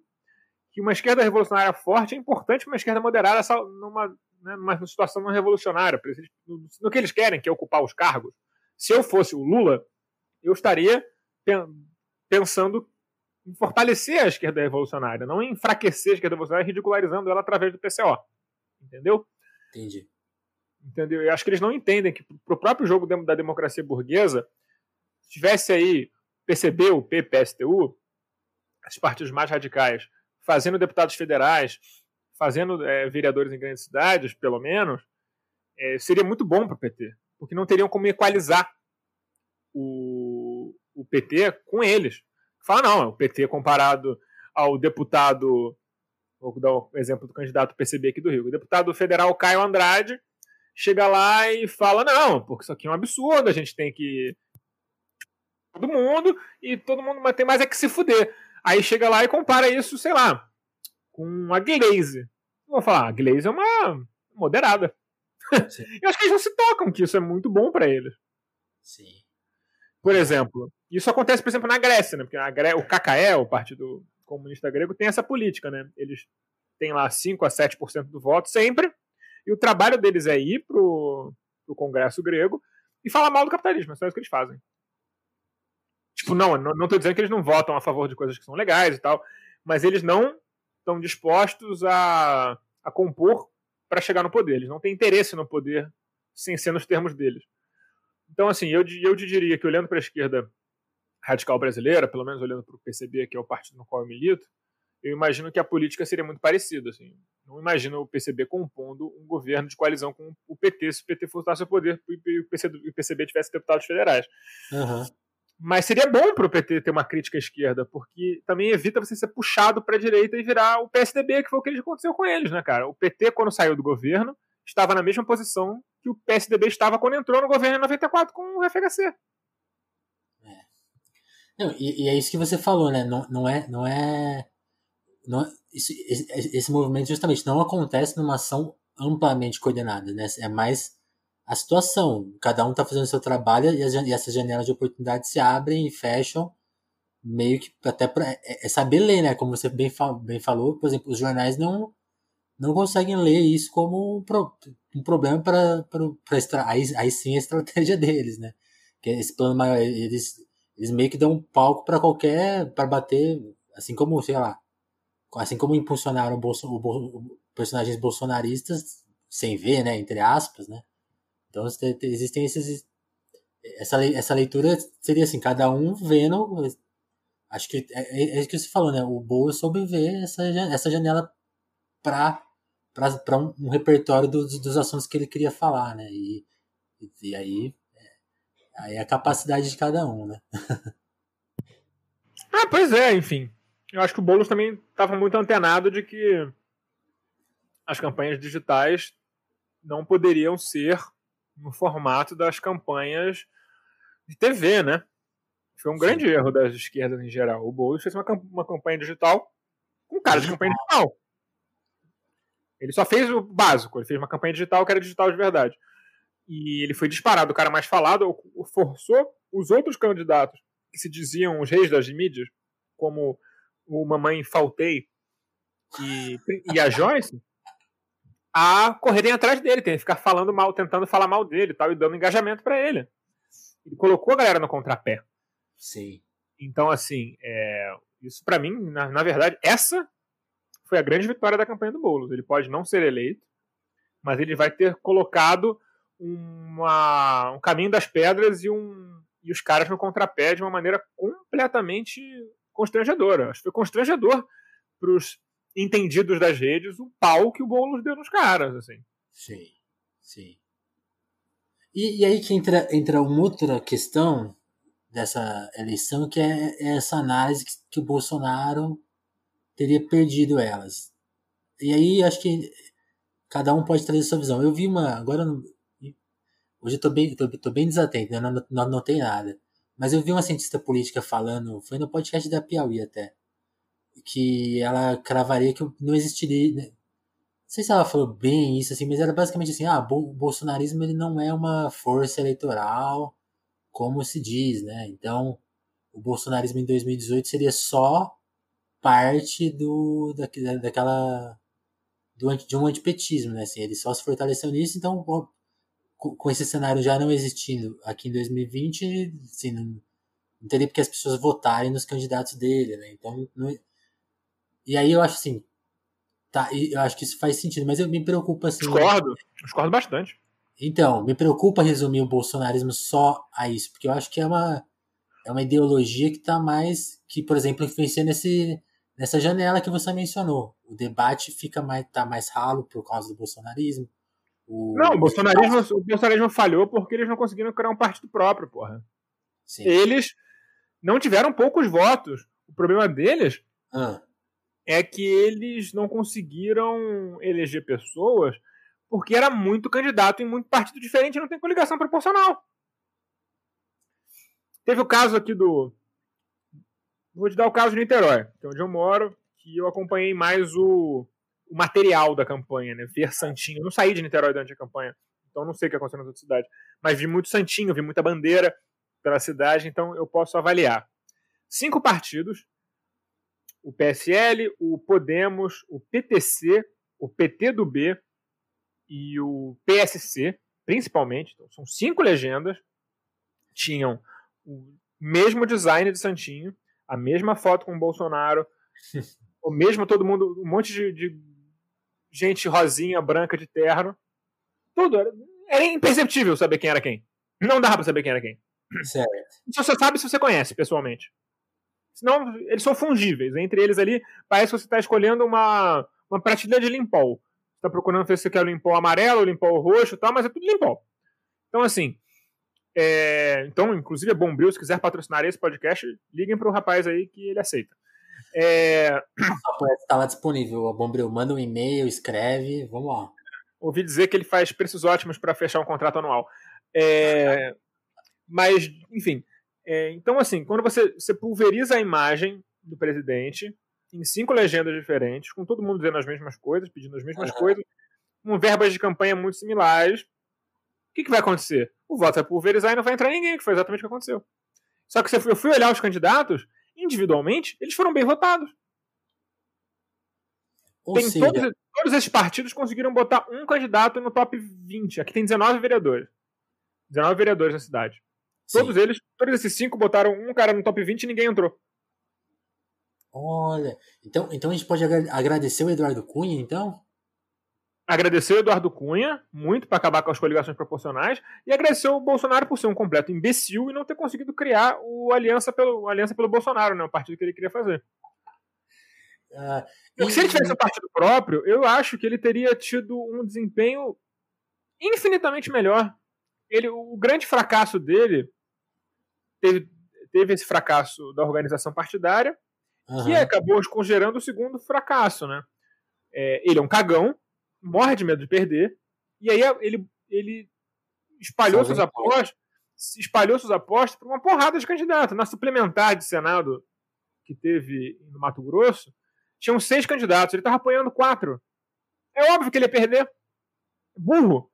que uma esquerda revolucionária forte é importante para uma esquerda moderada numa, né, numa situação não revolucionária. No, no que eles querem, que é ocupar os cargos. Se eu fosse o Lula, eu estaria pensando em fortalecer a esquerda revolucionária, não em enfraquecer a esquerda revolucionária, ridicularizando ela através do PCO. Entendeu? Entendi. Entendeu? Eu acho que eles não entendem que, para o próprio jogo da democracia burguesa, tivesse aí PCB, o PSTU, os partidos mais radicais, fazendo deputados federais, fazendo é, vereadores em grandes cidades, pelo menos, é, seria muito bom para o PT, porque não teriam como equalizar o, o PT com eles. Fala, não, o PT comparado ao deputado, vou dar o exemplo do candidato PCB aqui do Rio, o deputado federal Caio Andrade chega lá e fala, não, porque isso aqui é um absurdo, a gente tem que todo mundo e todo mundo tem mais é que se fuder. Aí chega lá e compara isso, sei lá, com a Glaze. Vou falar, a Glaze é uma moderada. Eu acho que eles não se tocam que isso é muito bom para eles. Sim. Por exemplo, isso acontece, por exemplo, na Grécia, né? Porque a Gré... o KKE, o Partido Comunista Grego, tem essa política, né? Eles têm lá 5 a 7% do voto sempre, e o trabalho deles é ir pro, pro Congresso grego e falar mal do capitalismo, é só isso que eles fazem. Tipo, não, não estou dizendo que eles não votam a favor de coisas que são legais e tal, mas eles não estão dispostos a, a compor para chegar no poder. Eles não têm interesse no poder sem ser nos termos deles. Então, assim, eu, eu te diria que olhando para a esquerda radical brasileira, pelo menos olhando para o PCB, que é o partido no qual eu milito, eu imagino que a política seria muito parecida. Assim. Não imagino o PCB compondo um governo de coalizão com o PT se o PT fosse ao poder e o o PCB tivesse deputados federais. Uhum. Mas seria bom para o PT ter uma crítica à esquerda, porque também evita você ser puxado para a direita e virar o PSDB, que foi o que aconteceu com eles, né, cara? O PT, quando saiu do governo, estava na mesma posição que o PSDB estava quando entrou no governo em 94 com o FHC. É. Não, e, e, é isso que você falou, né? Não, não é. Não é, não, isso, esse, esse movimento justamente não acontece numa ação amplamente coordenada, né? É mais a situação. Cada um está fazendo o seu trabalho e, as, e essas janelas de oportunidade se abrem e fecham, meio que até para é, é, saber ler, né? Como você bem, bem falou, por exemplo, os jornais não não conseguem ler isso como um, pro, um problema para aí, aí sim a estratégia deles, né? Que esse plano maior, eles, eles meio que dão um palco para qualquer, para bater, assim como, sei lá, assim como impulsionaram o, Bolso, o, o personagens bolsonaristas, sem ver, né, entre aspas, né? Então existem esses. Essa, essa leitura seria assim, cada um vendo. Acho que é, é, é isso que você falou, né? O Boa soube ver essa, essa janela para para um, um, repertório dos, dos assuntos que ele queria falar, né? E, e aí, é, aí é a capacidade de cada um, né? ah, pois é, enfim. Eu acho que o Boulos também estava muito antenado de que as campanhas digitais não poderiam ser no formato das campanhas de TV, né? Foi um Sim. grande erro das esquerdas em geral. O Boulos fez uma, uma campanha digital com cara de campanha digital. Ele só fez o básico, ele fez uma campanha digital que era digital de verdade. E ele foi disparado, o cara mais falado, forçou os outros candidatos que se diziam os reis das mídias, como o Mamãe Faltei e, e a Joyce, a correrem atrás dele, tem que ficar falando mal, tentando falar mal dele tal, e dando engajamento para ele. Ele colocou a galera no contrapé. Sim. Então, assim, é, isso para mim, na, na, verdade, essa foi a grande vitória da campanha do Boulos. Ele pode não ser eleito, mas ele vai ter colocado uma, um caminho das pedras e, um, e os caras no contrapé de uma maneira completamente constrangedora. Acho que foi constrangedor para os entendidos das redes o pau que o Boulos deu nos caras, assim. Sim, sim. E, e aí que entra, entra uma outra questão dessa eleição, que é, é essa análise que, que o Bolsonaro teria perdido elas. E aí acho que cada um pode trazer sua visão. Eu vi uma. Agora Hoje eu tô bem, tô, tô bem desatento, né? não, não, nada. Mas eu vi uma cientista política falando, foi no podcast da Piauí até, que ela cravaria que não existiria. Né? Não sei se ela falou bem isso, assim, mas era basicamente assim: ah, o bolsonarismo ele não é uma força eleitoral como se diz, né? Então, o bolsonarismo em 2018 seria só parte do da, daquela do, de um antipetismo, né? Assim, ele só se fortaleceu nisso, então com esse cenário já não existindo aqui em 2020, assim, não, não teria porque as pessoas votarem nos candidatos dele, né? Então, não, e aí eu acho assim, tá, eu acho que isso faz sentido, mas eu me preocupa assim. Discordo, discordo bastante. Então, me preocupa resumir o bolsonarismo só a isso, porque eu acho que é uma é uma ideologia que está mais que, por exemplo, influencia nesse nessa janela que você mencionou. O debate fica mais tá mais ralo por causa do bolsonarismo. O... Não, o bolsonarismo, o bolsonarismo falhou porque eles não conseguiram criar um partido próprio, porra. Sim. Eles não tiveram poucos votos. O problema deles ah é que eles não conseguiram eleger pessoas porque era muito candidato em muito partido diferente não tem coligação proporcional. Teve o caso aqui do. Vou te dar o caso de Niterói, que é onde eu moro, que eu acompanhei mais o, o material da campanha, né? Ver Santinho. Eu não saí de Niterói durante a campanha, então não sei o que aconteceu nas outras cidades. Mas vi muito Santinho, vi muita bandeira pela cidade, então eu posso avaliar. Cinco partidos o PSL, o Podemos, o PTC, o PT do B e o PSC, principalmente. Então, são cinco legendas. Tinham o mesmo design de Santinho, a mesma foto com o Bolsonaro, o mesmo todo mundo, um monte de, de gente rosinha, branca de terno. Tudo. Era, era imperceptível saber quem era quem. Não dava pra saber quem era quem. Certo. Você só sabe se você conhece pessoalmente. Senão, eles são fungíveis. Entre eles ali, parece que você está escolhendo uma, uma prateleira de limpol. Você está procurando ver se você quer o limpol amarelo, o limpol roxo e tal, mas é tudo limpol. Então, assim, é, então, inclusive, é Bombril, se quiser patrocinar esse podcast, liguem para o rapaz aí que ele aceita. É... Está lá disponível, a Bombril. Manda um e-mail, escreve, vamos lá. Ouvi dizer que ele faz preços ótimos para fechar um contrato anual. É... Mas, enfim. É... Então, assim, quando você, você pulveriza a imagem do presidente em cinco legendas diferentes, com todo mundo dizendo as mesmas coisas, pedindo as mesmas uhum. coisas, com verbas de campanha muito similares, o que, que vai acontecer? O voto vai pulverizar e não vai entrar ninguém, que foi exatamente o que aconteceu. Só que eu fui olhar os candidatos, individualmente, eles foram bem votados. Ou tem seja... todos, todos esses partidos conseguiram botar um candidato no top 20. Aqui tem 19 vereadores. 19 vereadores na cidade. Sim. Todos eles, todos esses cinco botaram um cara no top 20 e ninguém entrou. Olha, então, então a gente pode agradecer o Eduardo Cunha, então? Agradecer o Eduardo Cunha, muito para acabar com as coligações proporcionais, e agradecer o Bolsonaro por ser um completo imbecil e não ter conseguido criar o Aliança pelo, Aliança pelo Bolsonaro, né, o partido que ele queria fazer. Uh, e... Se ele tivesse um partido próprio, eu acho que ele teria tido um desempenho infinitamente melhor. Ele, o grande fracasso dele teve, teve esse fracasso da organização partidária, uhum. que acabou congerando o segundo fracasso, né? É, ele é um cagão, morre de medo de perder, e aí ele, ele espalhou seus apostas, espalhou suas apostas para uma porrada de candidatos. Na suplementar de Senado que teve no Mato Grosso, tinham seis candidatos, ele estava apoiando quatro. É óbvio que ele ia perder. Burro.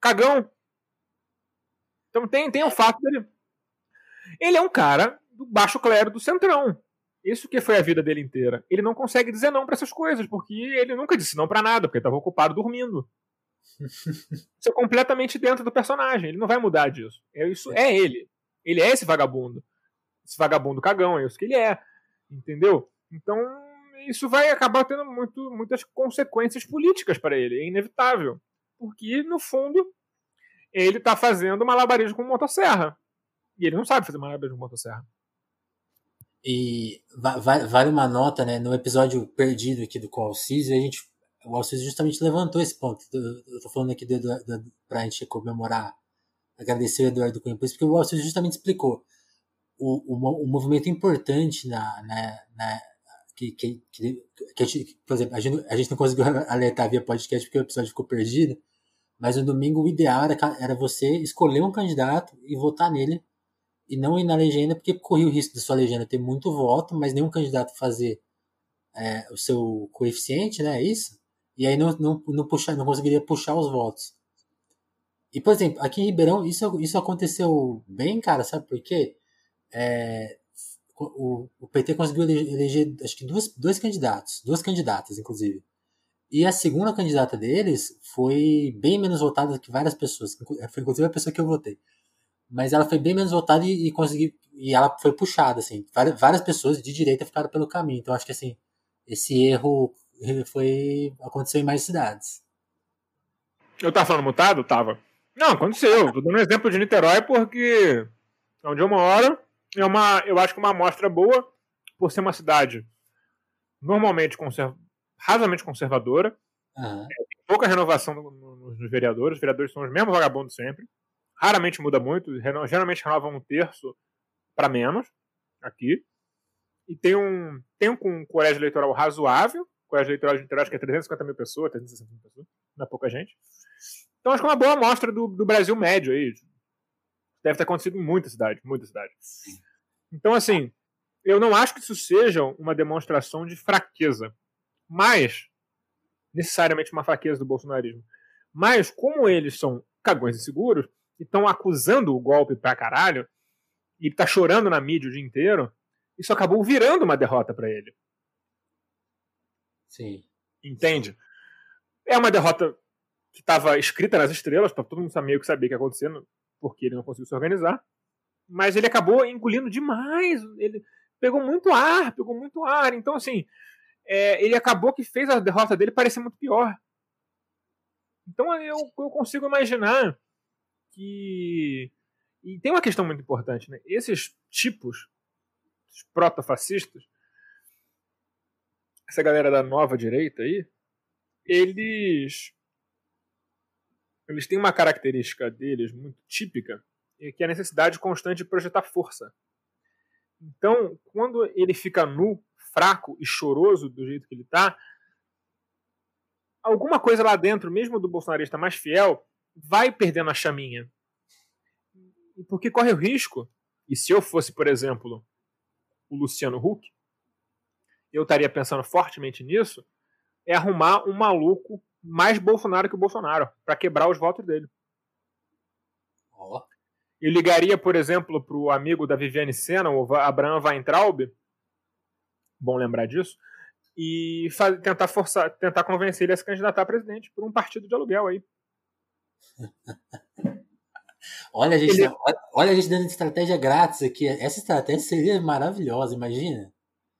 Cagão. Então tem, tem o fato dele. Ele é um cara do baixo clero do centrão. Isso que foi a vida dele inteira. Ele não consegue dizer não para essas coisas, porque ele nunca disse não para nada, porque estava ocupado dormindo. Isso é completamente dentro do personagem. Ele não vai mudar disso. É, isso é ele. Ele é esse vagabundo. Esse vagabundo cagão, é isso que ele é. Entendeu? Então, isso vai acabar tendo muito, muitas consequências políticas para ele. É inevitável. Porque, no fundo, ele está fazendo malabarismo com motosserra. E ele não sabe fazer malabarismo com motosserra. E vale uma nota, né? No episódio perdido aqui do Alciso, a gente, o Alciso justamente levantou esse ponto. Eu tô falando aqui do, do, pra gente comemorar, agradecer o Eduardo Cunha, porque o Alciso justamente explicou o, o, o movimento importante na, na, na que, que, que, que, a gente, por exemplo, a gente, a gente não conseguiu alertar via podcast porque o episódio ficou perdido, mas no domingo o ideal era, era você escolher um candidato e votar nele e não ir na legenda, porque corria o risco da sua legenda ter muito voto, mas nenhum candidato fazer é, o seu coeficiente, né? É isso? E aí não, não, não, puxar, não conseguiria puxar os votos. E, por exemplo, aqui em Ribeirão, isso, isso aconteceu bem, cara, sabe por quê? É, o, o PT conseguiu eleger, acho que duas, dois candidatos, duas candidatas, inclusive. E a segunda candidata deles foi bem menos votada que várias pessoas, foi inclusive a pessoa que eu votei mas ela foi bem menos votada e, e conseguiu e ela foi puxada assim. Várias, várias pessoas de direita ficaram pelo caminho. Então acho que assim esse erro foi aconteceu em mais cidades. Eu tava falando mutado? Tava. Não aconteceu. Tô dando um exemplo de Niterói porque é onde eu moro. É uma eu acho que uma amostra boa por ser uma cidade normalmente conserv... razoavelmente conservadora. Uhum. é, pouca renovação nos vereadores. Os vereadores são os mesmos vagabundos sempre Raramente muda muito, geralmente renova um terço para menos aqui. E tem um, tem um colégio eleitoral razoável. Colégio eleitoral de Niterói acho que é 350 mil pessoas, 360 mil pessoas, não é pouca gente. Então acho que é uma boa amostra do, do Brasil médio aí. Deve ter acontecido em muita cidade, muita cidade. Então, assim, eu não acho que isso seja uma demonstração de fraqueza, mas necessariamente uma fraqueza do bolsonarismo. Mas como eles são cagões inseguros, que estão acusando o golpe pra caralho e tá chorando na mídia o dia inteiro, isso acabou virando uma derrota para ele. Sim. Entende? É uma derrota que estava escrita nas estrelas, para todo mundo meio que saber o que ia acontecer, porque ele não conseguiu se organizar. Mas ele acabou engolindo demais. Ele pegou muito ar, pegou muito ar. Então, assim, é, ele acabou que fez a derrota dele parecer muito pior. Então eu, eu consigo imaginar que. E tem uma questão muito importante, né? Esses tipos, os proto-fascistas, essa galera da nova direita aí, eles eles têm uma característica deles muito típica, que é a necessidade constante de projetar força. Então, quando ele fica nu, fraco e choroso do jeito que ele está, alguma coisa lá dentro, mesmo do bolsonarista mais fiel, vai perdendo a chaminha. Porque corre o risco, e se eu fosse, por exemplo, o Luciano Huck, eu estaria pensando fortemente nisso, é arrumar um maluco mais Bolsonaro que o Bolsonaro, para quebrar os votos dele. Oh. Eu ligaria, por exemplo, para o amigo da Viviane Senna, o Abraham Weintraub, bom lembrar disso, e tentar forçar, tentar convencer ele a se candidatar a presidente por um partido de aluguel aí. Olha, a gente, ele... olha a gente dando estratégia grátis aqui. Essa estratégia seria maravilhosa, imagina.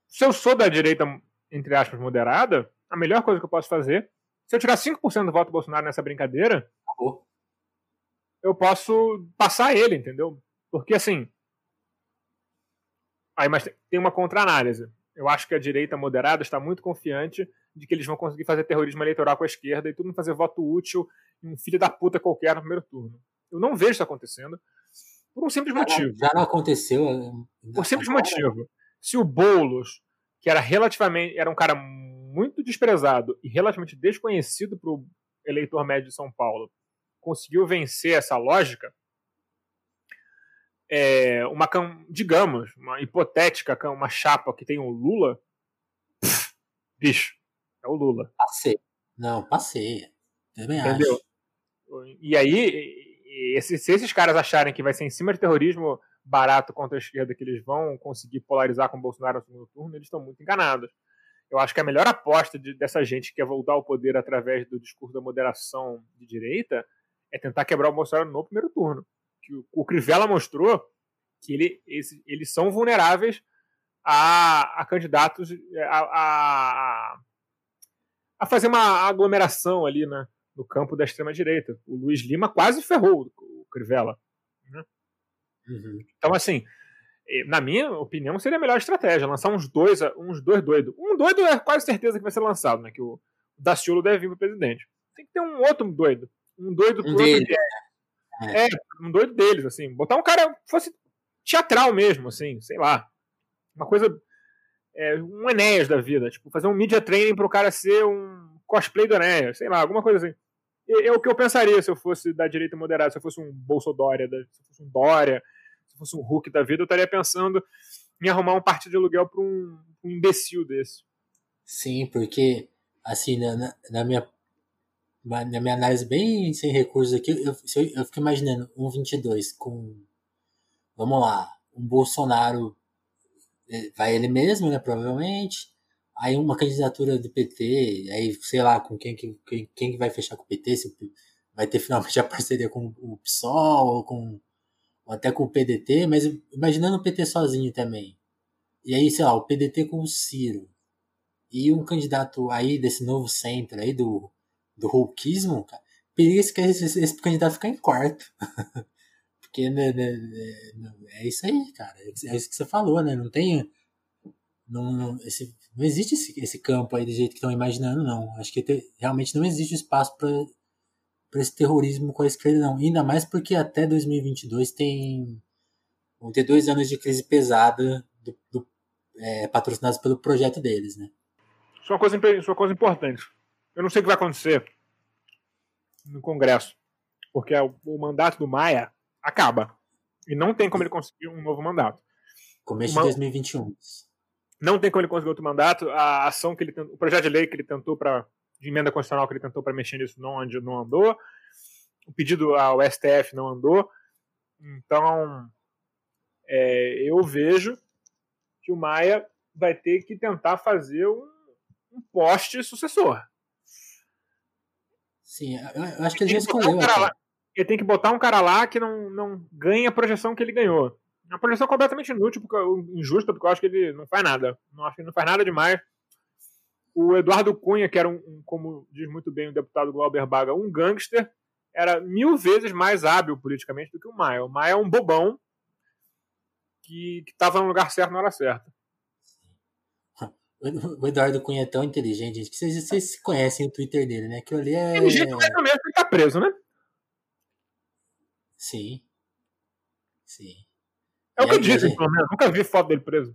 Se eu sou da direita, entre aspas, moderada, a melhor coisa que eu posso fazer se eu tirar 5% do voto do Bolsonaro nessa brincadeira, Acabou. eu posso passar ele, entendeu? Porque assim. Aí, mas tem uma contra-análise. Eu acho que a direita moderada está muito confiante de que eles vão conseguir fazer terrorismo eleitoral com a esquerda e tudo fazer voto útil um filho da puta qualquer no primeiro turno. Eu não vejo isso acontecendo por um simples motivo. Já não aconteceu. Eh, por um simples motivo. Se o Boulos, que era relativamente. era um cara muito desprezado e relativamente desconhecido para o eleitor médio de São Paulo conseguiu vencer essa lógica, é, uma digamos, uma hipotética, uma chapa que tem o Lula, pff, bicho, é o Lula. Passei. Não, passei. Também Entendeu? Acho. E aí, se esses caras acharem que vai ser em cima de terrorismo barato contra a esquerda que eles vão conseguir polarizar com o Bolsonaro no segundo turno, eles estão muito enganados. Eu acho que a melhor aposta de, dessa gente que quer voltar ao poder através do discurso da moderação de direita é tentar quebrar o Bolsonaro no primeiro turno. Que o, o Crivella mostrou que ele, esse, eles são vulneráveis a, a candidatos a, a, a, fazer uma aglomeração ali né, no campo da extrema direita. O Luiz Lima quase ferrou o Crivella. Né? Uhum. Então, assim, na minha opinião, seria a melhor estratégia, lançar uns dois, uns dois doidos. Um doido é quase certeza que vai ser lançado, né? Que o Daciolo deve vir para presidente. Tem que ter um outro doido. Um doido um. É. é, um doido deles, assim. Botar um cara fosse teatral mesmo, assim, sei lá. Uma coisa. É, um Enéas da vida. Tipo, fazer um media training pro cara ser um cosplay do Enéas, sei lá, alguma coisa assim. É, é o que eu pensaria se eu fosse da direita moderada, se eu fosse um Bolsodória, se eu fosse um Dória fosse um Hulk da vida, eu estaria pensando em arrumar um partido de aluguel para um, um, imbecil desse. Sim, porque, assim, na, na, minha, na minha análise bem sem recursos aqui, eu, eu, eu fico imaginando um 22 com, vamos lá, um Bolsonaro, é, vai ele mesmo, né, provavelmente, aí uma candidatura do PT, aí sei lá com quem que, quem, quem que vai fechar com o PT, se vai ter finalmente a parceria com o PSOL ou com ou até com o PDT, mas imaginando o PT sozinho também. E aí, sei lá, o PDT com o Ciro. E um candidato aí desse novo centro aí do, do Hulkismo, cara, periga esse, esse, esse candidato ficar em quarto. Porque né, né, né, é isso aí, cara. É isso que você falou, né? Não tem. Não, não, esse, não existe esse, esse campo aí do jeito que estão imaginando, não. Acho que te, realmente não existe espaço para esse terrorismo com a esquerda, não. Ainda mais porque até 2022 tem. vão ter dois anos de crise pesada do, do, é, patrocinados pelo projeto deles, né? Isso é, uma coisa, isso é uma coisa importante. Eu não sei o que vai acontecer no Congresso, porque o, o mandato do Maia acaba. E não tem como ele conseguir um novo mandato. Começo Uma... de 2021. Não tem como ele conseguir outro mandato. A ação que ele o projeto de lei que ele tentou para emenda constitucional que ele tentou para mexer nisso não, não andou. O pedido ao STF não andou. Então, é, eu vejo que o Maia vai ter que tentar fazer um, um poste sucessor. Sim, eu acho que ele já escolheu. Um lá, ele tem que botar um cara lá que não, não ganha a projeção que ele ganhou. Uma projeção completamente inútil, porque, injusta, porque eu acho que ele não faz nada. Não acho que ele não faz nada demais o Eduardo Cunha, que era, um, um, como diz muito bem o deputado Glauber Baga, um gangster, era mil vezes mais hábil politicamente do que o Maia. O Maia é um bobão que estava no lugar certo na hora certa. O Eduardo Cunha é tão inteligente, gente, que vocês, vocês conhecem o Twitter dele, né? Aquilo ali é. Inteligente mas também ele tá preso, né? Sim. Sim. É o que dizem, pelo menos. Nunca vi foto dele preso.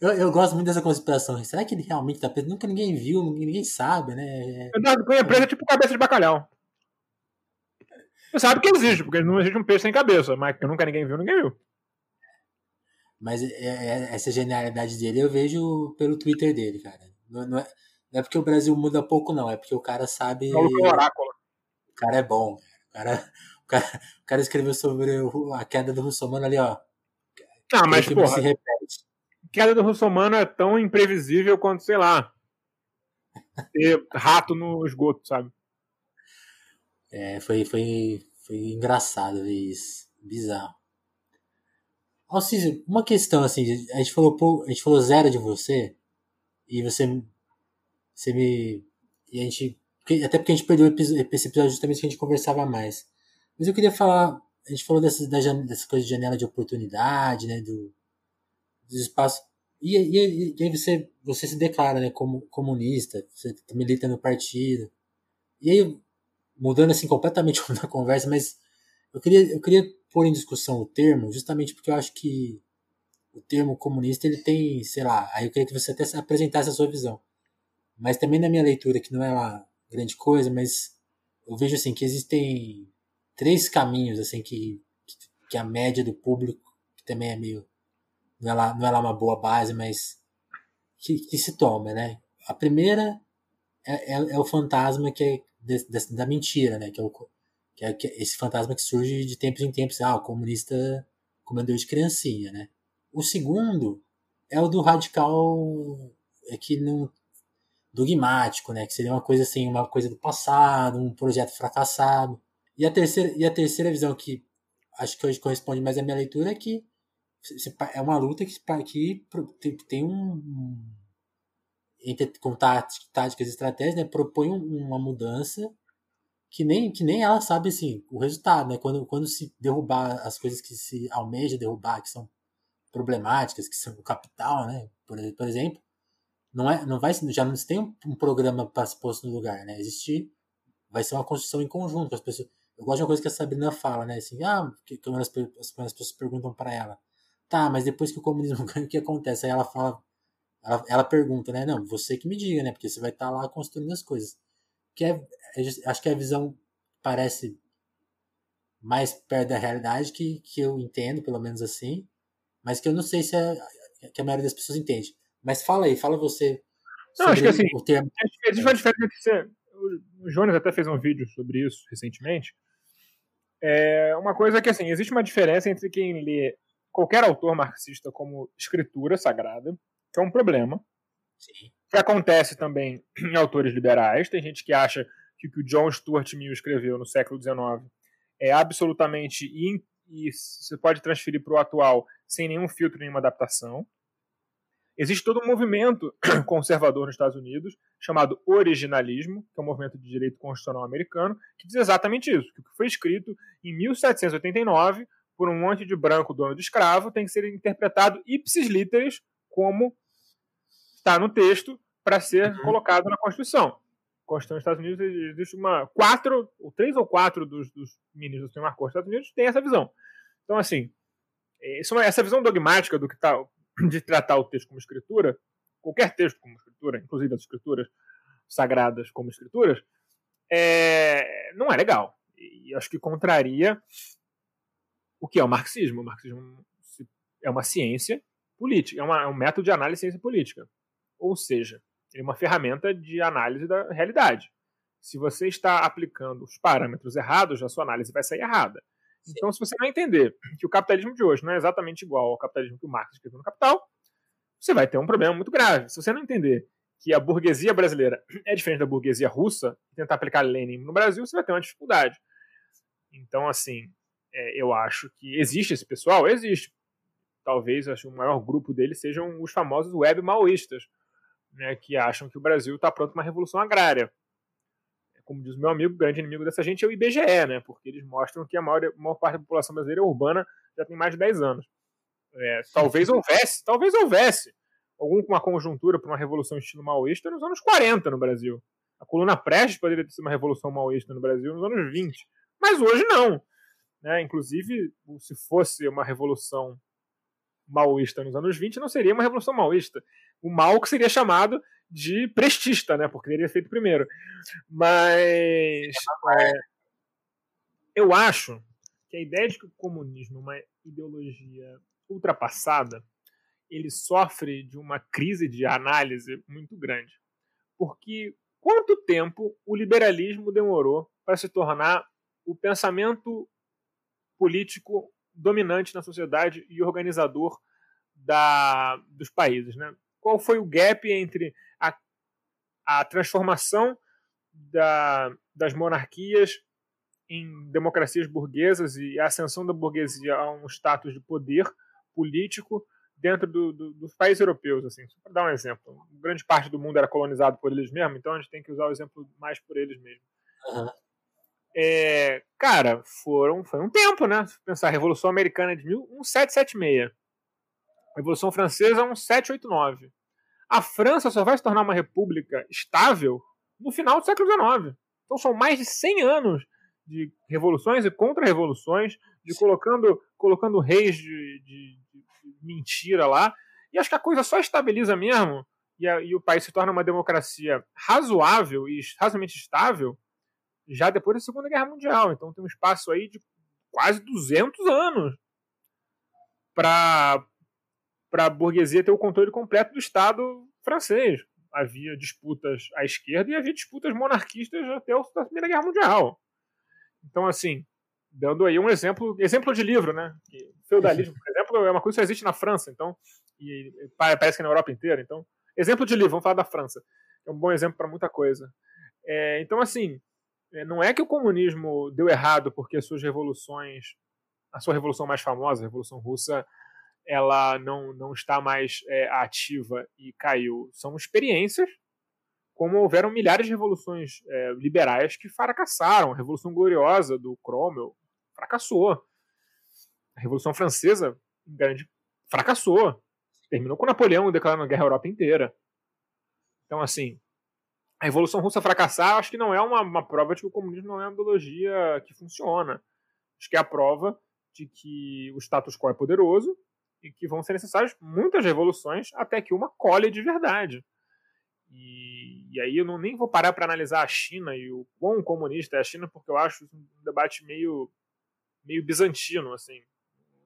Eu, eu, gosto muito dessa conspiração. Será que ele realmente tá preso? Nunca ninguém viu, ninguém sabe, né? Eduardo Cunha preso é tipo cabeça de bacalhau. Você sabe que existe, porque não existe um peixe sem cabeça, mas que nunca ninguém viu, ninguém viu. Mas é, é, essa genialidade dele eu vejo pelo Twitter dele, cara. Não, não, é, não é porque o Brasil muda pouco, não. É porque o cara sabe. É o oráculo. O cara é bom. O cara, cara, o cara escreveu sobre a queda do Russomano ali, ó. Ah, mas porra, se repete. A queda do Russomano é tão imprevisível quanto, sei lá, ter rato no esgoto, sabe? É, foi, foi, foi engraçado ver isso. Bizarro. Alcísio, uma questão assim, a gente falou a gente falou zero de você e você você me e a gente até porque a gente perdeu esse episódio justamente que a gente conversava mais. Mas eu queria falar, a gente falou dessas dessas coisas de janela de oportunidade, né, do dos espaços. E, e, e aí você você se declara, né, como comunista, você milita no partido. E aí mudando assim completamente a conversa, mas eu queria eu queria pôr em discussão o termo, justamente porque eu acho que o termo comunista ele tem, sei lá, aí eu queria que você até apresentasse a sua visão. Mas também na minha leitura, que não é uma grande coisa, mas eu vejo assim que existem três caminhos assim que, que a média do público, que também é meio não é lá, não é lá uma boa base, mas que, que se toma, né? A primeira é, é, é o fantasma que é de, de, da mentira, né? Que é o, que é, que é esse fantasma que surge de tempos em tempos, ah, o comunista comandou de criancinha, né? O segundo é o do radical é que não dogmático, né? Que seria uma coisa assim, uma coisa do passado, um projeto fracassado. E a terceira, e a terceira visão que acho que hoje corresponde mais à minha leitura é que é uma luta que, que tem um entre com táticas e estratégias, né, propõe uma mudança que nem, que nem ela sabe assim, o resultado, né? Quando, quando se derrubar as coisas que se almeja derrubar, que são problemáticas, que são o capital, né? Por, por exemplo, não é, não vai, já não tem um, programa para se posto no lugar, né? Existir, vai ser uma construção em conjunto. As pessoas, eu gosto de uma coisa que a Sabrina fala, né? Assim, ah, que, que as, as, as pessoas perguntam para ela, tá, mas depois que o comunismo ganha, o que acontece? Aí ela fala, ela, ela pergunta, né? Não, você que me diga, né? Porque você vai estar tá lá construindo as coisas que é, é acho que a visão parece mais perto da realidade que, que eu entendo, pelo menos assim, mas que eu não sei se é, que a maioria das pessoas entende. Mas fala aí, fala você. Não, acho que assim, o termo. Existe uma diferença ser. O Jonas até fez um vídeo sobre isso recentemente. É uma coisa que, assim, existe uma diferença entre quem lê qualquer autor marxista como escritura sagrada, que é um problema. Sim que acontece também em autores liberais. Tem gente que acha que o que o John Stuart Mill escreveu no século XIX é absolutamente in, e você pode transferir para o atual sem nenhum filtro, nenhuma adaptação. Existe todo um movimento conservador nos Estados Unidos chamado originalismo, que é um movimento de direito constitucional americano, que diz exatamente isso, que o que foi escrito em 1789 por um monte de branco dono de escravo tem que ser interpretado ipsis literis como está no texto para ser uhum. colocado na Constituição. Constituição dos Estados Unidos existe uma quatro, ou três ou quatro dos, dos ministros do Suprema Corte dos Estados Unidos têm essa visão. Então, assim, isso, é essa visão dogmática do que tá, de tratar o texto como escritura, qualquer texto como escritura, inclusive as escrituras sagradas como escrituras, é, não é legal. E acho que contraria o que é o marxismo. O marxismo é uma ciência política, é, uma, é um método de análise de ciência política. Ou seja, é uma ferramenta de análise da realidade. Se você está aplicando os parâmetros errados, a sua análise vai sair errada. Então, se você não entender que o capitalismo de hoje não é exatamente igual ao capitalismo que o Marx escreveu no Capital, você vai ter um problema muito grave. Se você não entender que a burguesia brasileira é diferente da burguesia russa tentar aplicar Lenin no Brasil, você vai ter uma dificuldade. Então, assim, é, eu acho que existe esse pessoal? Existe. Talvez acho, o maior grupo deles sejam os famosos web maoístas, né, que acham que o Brasil está pronto para uma revolução agrária. Como diz o meu amigo, o grande inimigo dessa gente é o IBGE, né, porque eles mostram que a maior, a maior parte da população brasileira é urbana já tem mais de 10 anos. É, talvez houvesse, talvez houvesse alguma conjuntura para uma revolução estilo maoísta nos anos 40 no Brasil. A coluna Prestes poderia ter sido uma revolução maoísta no Brasil nos anos 20, mas hoje não. Né? Inclusive, se fosse uma revolução maoísta nos anos 20, não seria uma revolução maoísta. O Mao que seria chamado de prestista, né? porque teria feito primeiro. Mas é, eu acho que a ideia de que o comunismo é uma ideologia ultrapassada, ele sofre de uma crise de análise muito grande. Porque quanto tempo o liberalismo demorou para se tornar o pensamento político dominante na sociedade e organizador da, dos países? Né? Qual foi o gap entre a, a transformação da, das monarquias em democracias burguesas e a ascensão da burguesia a um status de poder político dentro do, do, dos países europeus, assim, só para dar um exemplo. Grande parte do mundo era colonizado por eles mesmos, então a gente tem que usar o exemplo mais por eles mesmos. Uhum. É, cara, foram, foi um tempo, né? Se pensar, a Revolução Americana de 1776. A Revolução Francesa, 1789. A França só vai se tornar uma república estável no final do século XIX. Então são mais de 100 anos de revoluções e contra-revoluções, de colocando, colocando reis de, de, de, mentira lá. E acho que a coisa só estabiliza mesmo e, a, e o país se torna uma democracia razoável e razoavelmente estável já depois da Segunda Guerra Mundial. Então tem um espaço aí de quase 200 anos para a burguesia ter o controle completo do Estado francês. Havia disputas à esquerda e havia disputas monarquistas até a Primeira Guerra Mundial. Então, assim, dando aí um exemplo, exemplo de livro, né? Feudalismo, por exemplo, é uma coisa que só existe na França, então, e parece que é na Europa inteira. Então, exemplo de livro, vamos falar da França. É um bom exemplo para muita coisa. É, então, assim, é, não é que o comunismo deu errado porque as suas revoluções, a sua revolução mais famosa, a Revolução Russa, ela não, não está mais é, ativa e caiu. São experiências como houveram milhares de revoluções é, liberais que fracassaram. A Revolução Gloriosa do Cromwell fracassou. A Revolução Francesa grande, fracassou. Terminou com Napoleão declarando a guerra à Europa inteira. Então, assim, a Revolução Russa fracassar, acho que não é uma, uma prova de que o comunismo não é uma ideologia que funciona. Acho que é a prova de que o status quo é poderoso e que vão ser necessárias muitas revoluções até que uma colhe de verdade. E, e aí eu não, nem vou parar para analisar a China e o quão comunista é a China, porque eu acho um debate meio, meio bizantino, assim.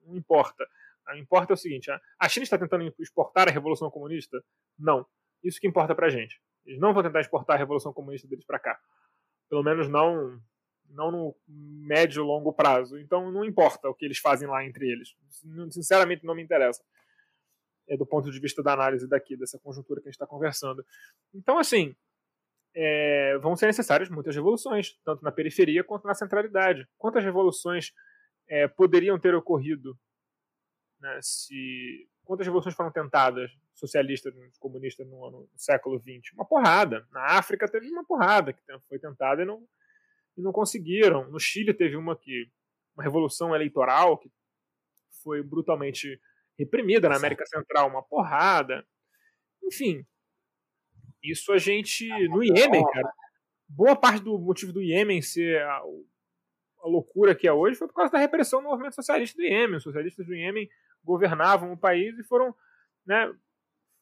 Não importa. O que importa é o seguinte: a China está tentando exportar a revolução comunista? Não. Isso que importa para a gente. Eles não vão tentar exportar a revolução comunista deles para cá. Pelo menos não não no médio longo prazo. Então não importa o que eles fazem lá entre eles. Sinceramente não me interessa é, do ponto de vista da análise daqui, dessa conjuntura que a gente está conversando. Então, assim, é, vão ser necessárias muitas revoluções, tanto na periferia quanto na centralidade. Quantas revoluções é, poderiam ter ocorrido né, se quantas revoluções foram tentadas socialistas comunistas no, no, século XX uma porrada na África teve uma porrada que foi tentada e não e não conseguiram no Chile teve uma que uma revolução eleitoral que foi brutalmente reprimida na América Central, uma porrada. Enfim, isso a gente. No Iêmen, cara, boa parte do motivo do Iêmen ser a, a loucura que é hoje foi por causa da repressão do movimento socialista do Iêmen. Os socialistas do Iêmen governavam o país e foram. Né,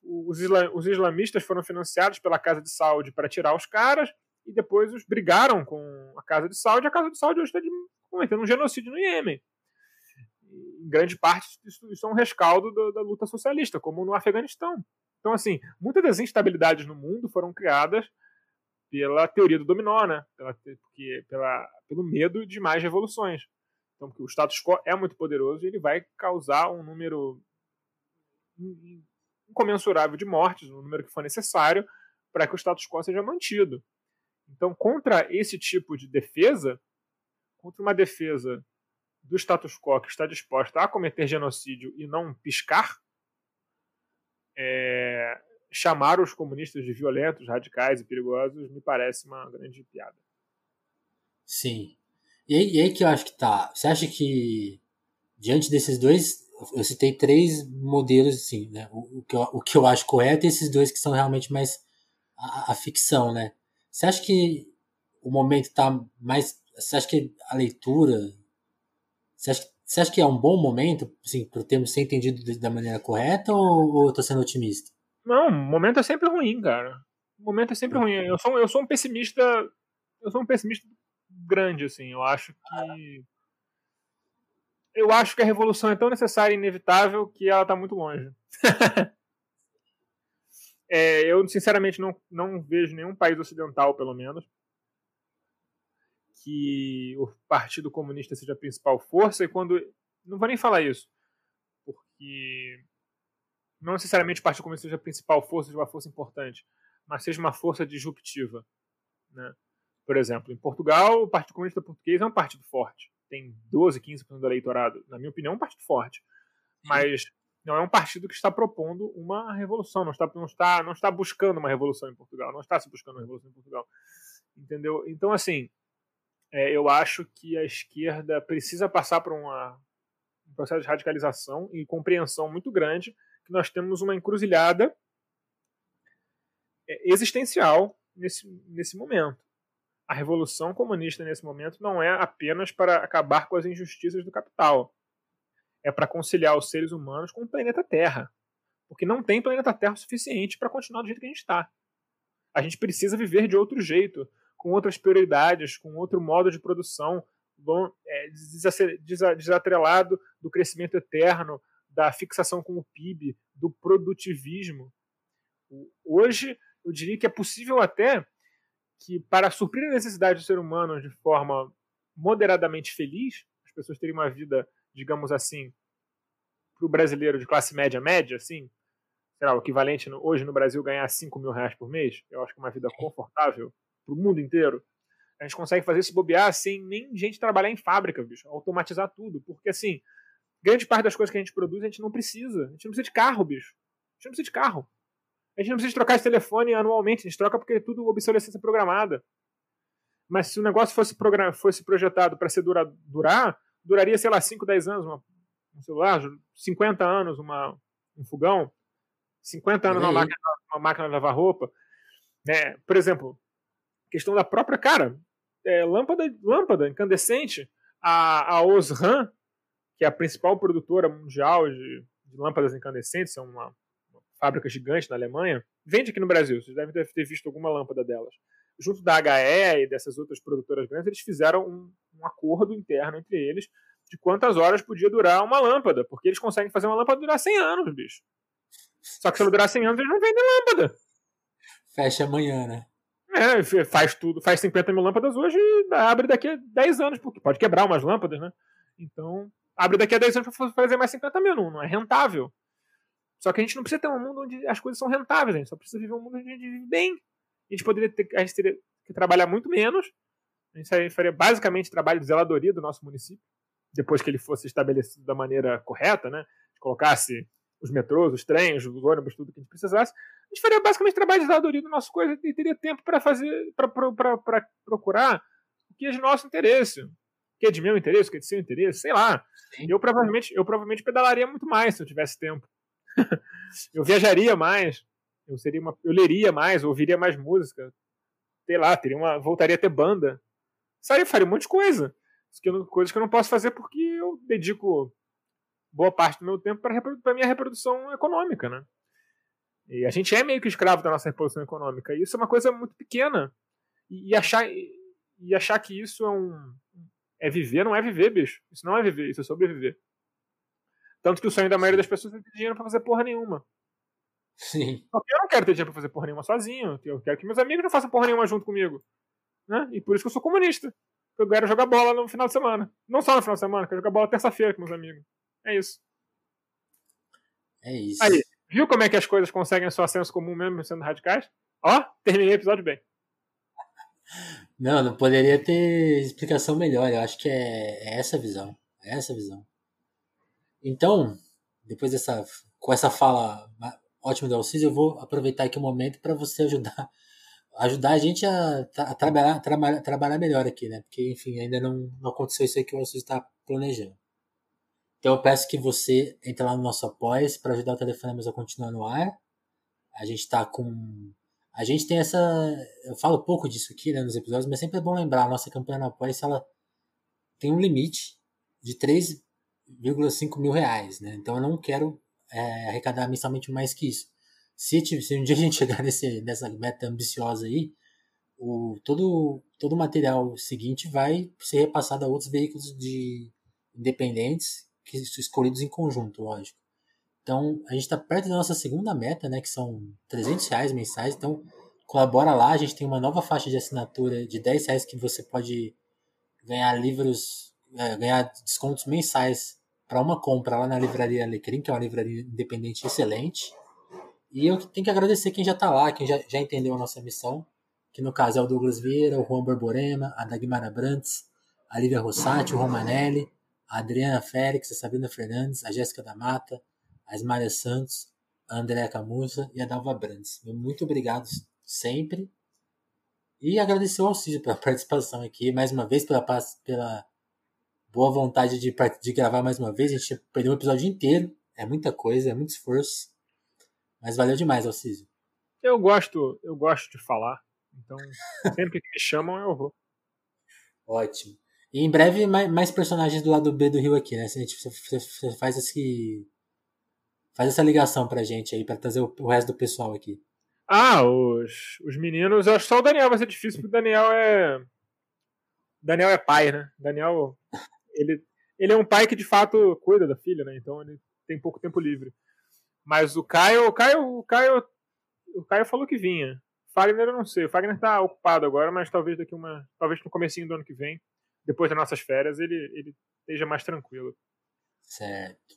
os, isla, os islamistas foram financiados pela Casa de Saúde para tirar os caras e depois os brigaram com a Casa de Saúde. A Casa de Saúde hoje está cometendo um genocídio no Iêmen em grande parte, isso, isso é um rescaldo da, da, luta socialista, como no Afeganistão. Então, assim, muitas das instabilidades no mundo foram criadas pela teoria do dominó, né? Pela, porque, pela, pelo medo de mais revoluções. Então, porque o status quo é muito poderoso e ele vai causar um número incomensurável de mortes, um número que for necessário para que o status quo seja mantido. Então, contra esse tipo de defesa, contra uma defesa do status quo que está disposta a cometer genocídio e não piscar, é, chamar os comunistas de violentos, radicais e perigosos me parece uma grande piada. Sim. E aí, e aí que eu acho que tá. Você acha que, diante desses dois eu citei três modelos, assim, né? O, o, que eu, o que eu acho correto e esses dois que são realmente mais a, a ficção, né? Você acha que o momento está mais. Você acha que a leitura. Você acha, você acha que é um bom momento, assim, para o termo ser entendido da maneira correta ou, ou eu sendo otimista? Não, o momento é sempre ruim, cara. O momento é sempre ruim. Eu sou, eu sou um pessimista. Eu sou um pessimista grande, assim. Eu acho que eu acho que a revolução é tão necessária e inevitável que ela está muito longe. é, eu, sinceramente, não, não vejo nenhum país ocidental, pelo menos, que o Partido Comunista seja a principal força. E quando. Não vou nem falar isso, porque não necessariamente o Partido Comunista seja a principal força, seja uma força importante, mas seja uma força disruptiva. Né? Por exemplo, em Portugal, o Partido Comunista Português é um partido forte tem 12, 15% do eleitorado, na minha opinião, é um partido forte. Mas não é um partido que está propondo uma revolução, não está, não está, não está buscando uma revolução em Portugal, não está se buscando uma revolução em Portugal. Entendeu? Então, assim, é, eu acho que a esquerda precisa passar por uma, um processo de radicalização e compreensão muito grande que nós temos uma encruzilhada é, existencial nesse, nesse momento a revolução comunista nesse momento não é apenas para acabar com as injustiças do capital. É para conciliar os seres humanos com o planeta Terra. Porque não tem planeta Terra suficiente para continuar do jeito que a gente está. A gente precisa viver de outro jeito, com outras prioridades, com outro modo de produção, é, desatrelado do crescimento eterno, da fixação com o PIB, do produtivismo. Hoje, eu diria que é possível até que, para suprir a necessidade do ser humano de forma moderadamente feliz, as pessoas terem uma vida, digamos assim, para o brasileiro de classe média média, assim, sei lá, o equivalente no, hoje no Brasil ganhar 5 mil reais por mês, eu acho que é uma vida confortável para o mundo inteiro. A gente consegue fazer isso bobear sem nem gente trabalhar em fábrica, bicho, automatizar tudo, porque assim, grande parte das coisas que a gente produz a gente não precisa. A gente não precisa de carro, bicho. A gente não precisa de carro. A gente não precisa trocar esse telefone anualmente, a gente troca porque é tudo obsolescência programada. Mas se o negócio fosse, fosse projetado para ser dura, durar, duraria, sei lá, 5, 10 anos uma, um celular, 50 anos uma, um fogão, 50 anos uma máquina, uma máquina de lavar roupa. Né? Por exemplo, questão da própria cara, é, lâmpada, lâmpada incandescente, a, a Osram, que é a principal produtora mundial de, de lâmpadas incandescentes, é uma fábrica gigante na Alemanha, vende aqui no Brasil. Vocês devem ter visto alguma lâmpada delas. Junto da HE e dessas outras produtoras grandes, eles fizeram um, um acordo interno entre eles de quantas horas podia durar uma lâmpada, porque eles conseguem fazer uma lâmpada durar 100 anos, bicho. Só que se ela durar 100 anos, eles não vendem lâmpada. Fecha amanhã, né? É, faz tudo, faz 50 mil lâmpadas hoje e abre daqui a 10 anos, porque pode quebrar umas lâmpadas, né? Então, abre daqui a 10 anos para fazer mais 50 mil, não, não é rentável. Só que a gente não precisa ter um mundo onde as coisas são rentáveis, a gente só precisa viver um mundo onde a gente vive bem. A gente poderia ter, a gente teria que trabalhar muito menos. A gente faria basicamente trabalho de zeladoria do nosso município, depois que ele fosse estabelecido da maneira correta, né? Colocasse os metrôs, os trens, os ônibus, tudo que a gente precisasse. A gente faria basicamente trabalho de zeladoria do nosso coisa e teria tempo para fazer, para procurar o que é de nosso interesse. O que é de meu interesse, o que é de seu interesse, sei lá. Eu provavelmente, eu provavelmente pedalaria muito mais se eu tivesse tempo. eu viajaria mais, eu seria uma, eu leria mais, ouviria mais música, sei lá, teria uma, voltaria a ter banda, sabe, faria um monte de coisa, coisas que eu não posso fazer porque eu dedico boa parte do meu tempo para a minha reprodução econômica, né? E a gente é meio que escravo da nossa reprodução econômica. E isso é uma coisa muito pequena. E, e achar, e achar que isso é um. É viver, não é viver, bicho. Isso não é viver, isso é sobreviver. Tanto que o sonho da maioria das pessoas é ter dinheiro pra fazer porra nenhuma. Sim. Eu não quero ter dinheiro pra fazer porra nenhuma sozinho. Eu quero que meus amigos não façam porra nenhuma junto comigo. Né? E por isso que eu sou comunista. Eu quero jogar bola no final de semana. Não só no final de semana, quero jogar bola terça-feira com meus amigos. É isso. É isso. Aí, viu como é que as coisas conseguem só senso comum mesmo sendo radicais? Ó, terminei o episódio bem. Não, não poderia ter explicação melhor. Eu acho que é, é essa a visão. É essa a visão. Então, depois dessa, com essa fala ótima do eu vou aproveitar aqui o um momento para você ajudar, ajudar a gente a, a trabalhar, trabalhar, trabalhar melhor aqui, né? Porque, enfim, ainda não, não aconteceu isso aí que o Alcides está planejando. Então eu peço que você entre lá no nosso apoio para ajudar o Telefonemas a continuar no ar. A gente está com. A gente tem essa. Eu falo pouco disso aqui né, nos episódios, mas sempre é bom lembrar: a nossa campanha no apoio ela tem um limite de 3,5 mil reais. Né? Então eu não quero é, arrecadar mensalmente mais que isso. Se, se, um dia a gente chegar nesse, nessa meta ambiciosa aí, o, todo, todo o material seguinte vai ser repassado a outros veículos de independentes que escolhidos em conjunto, lógico. Então, a gente está perto da nossa segunda meta, né, que são 300 reais mensais. Então, colabora lá. A gente tem uma nova faixa de assinatura de 10 reais que você pode ganhar livros, é, ganhar descontos mensais para uma compra lá na Livraria Alecrim, que é uma livraria independente excelente. E eu tenho que agradecer quem já está lá, quem já, já entendeu a nossa missão, que no caso é o Douglas Vieira, o Juan Borborema, a Dagmara Brantes, a Lívia Rossati, o Romanelli, a Adriana Félix, a Sabrina Fernandes, a Jéssica da Mata, a Esmária Santos, a Andréa Camusa e a Dalva Brandes. Muito obrigado sempre. E agradecer ao Alcísio pela participação aqui, mais uma vez, pela, pela boa vontade de, de gravar mais uma vez. A gente perdeu um episódio inteiro. É muita coisa, é muito esforço. Mas valeu demais, Alcísio. Eu gosto, eu gosto de falar. Então, sempre que me chamam, eu vou. Ótimo. E em breve mais, mais personagens do lado B do Rio aqui, né? Você, você, você faz esse. Faz essa ligação pra gente aí, pra trazer o, o resto do pessoal aqui. Ah, os, os meninos, eu acho que só o Daniel vai ser difícil, porque o Daniel é. Daniel é pai, né? Daniel. Ele, ele é um pai que de fato cuida da filha, né? Então ele tem pouco tempo livre. Mas o Caio. O Caio, o Caio, o Caio falou que vinha. Fagner eu não sei. O Fagner tá ocupado agora, mas talvez daqui uma. Talvez no comecinho do ano que vem depois das nossas férias, ele, ele esteja mais tranquilo. Certo.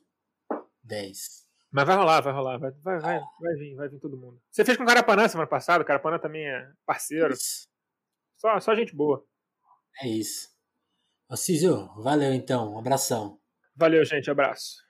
10. Mas vai rolar, vai rolar. Vai, vai, vai, vai vir, vai vir todo mundo. Você fez com o Carapanã semana passada, o Carapanã também é parceiro. Isso. Só, só gente boa. É isso. Ô valeu então. Um abração. Valeu, gente. Abraço.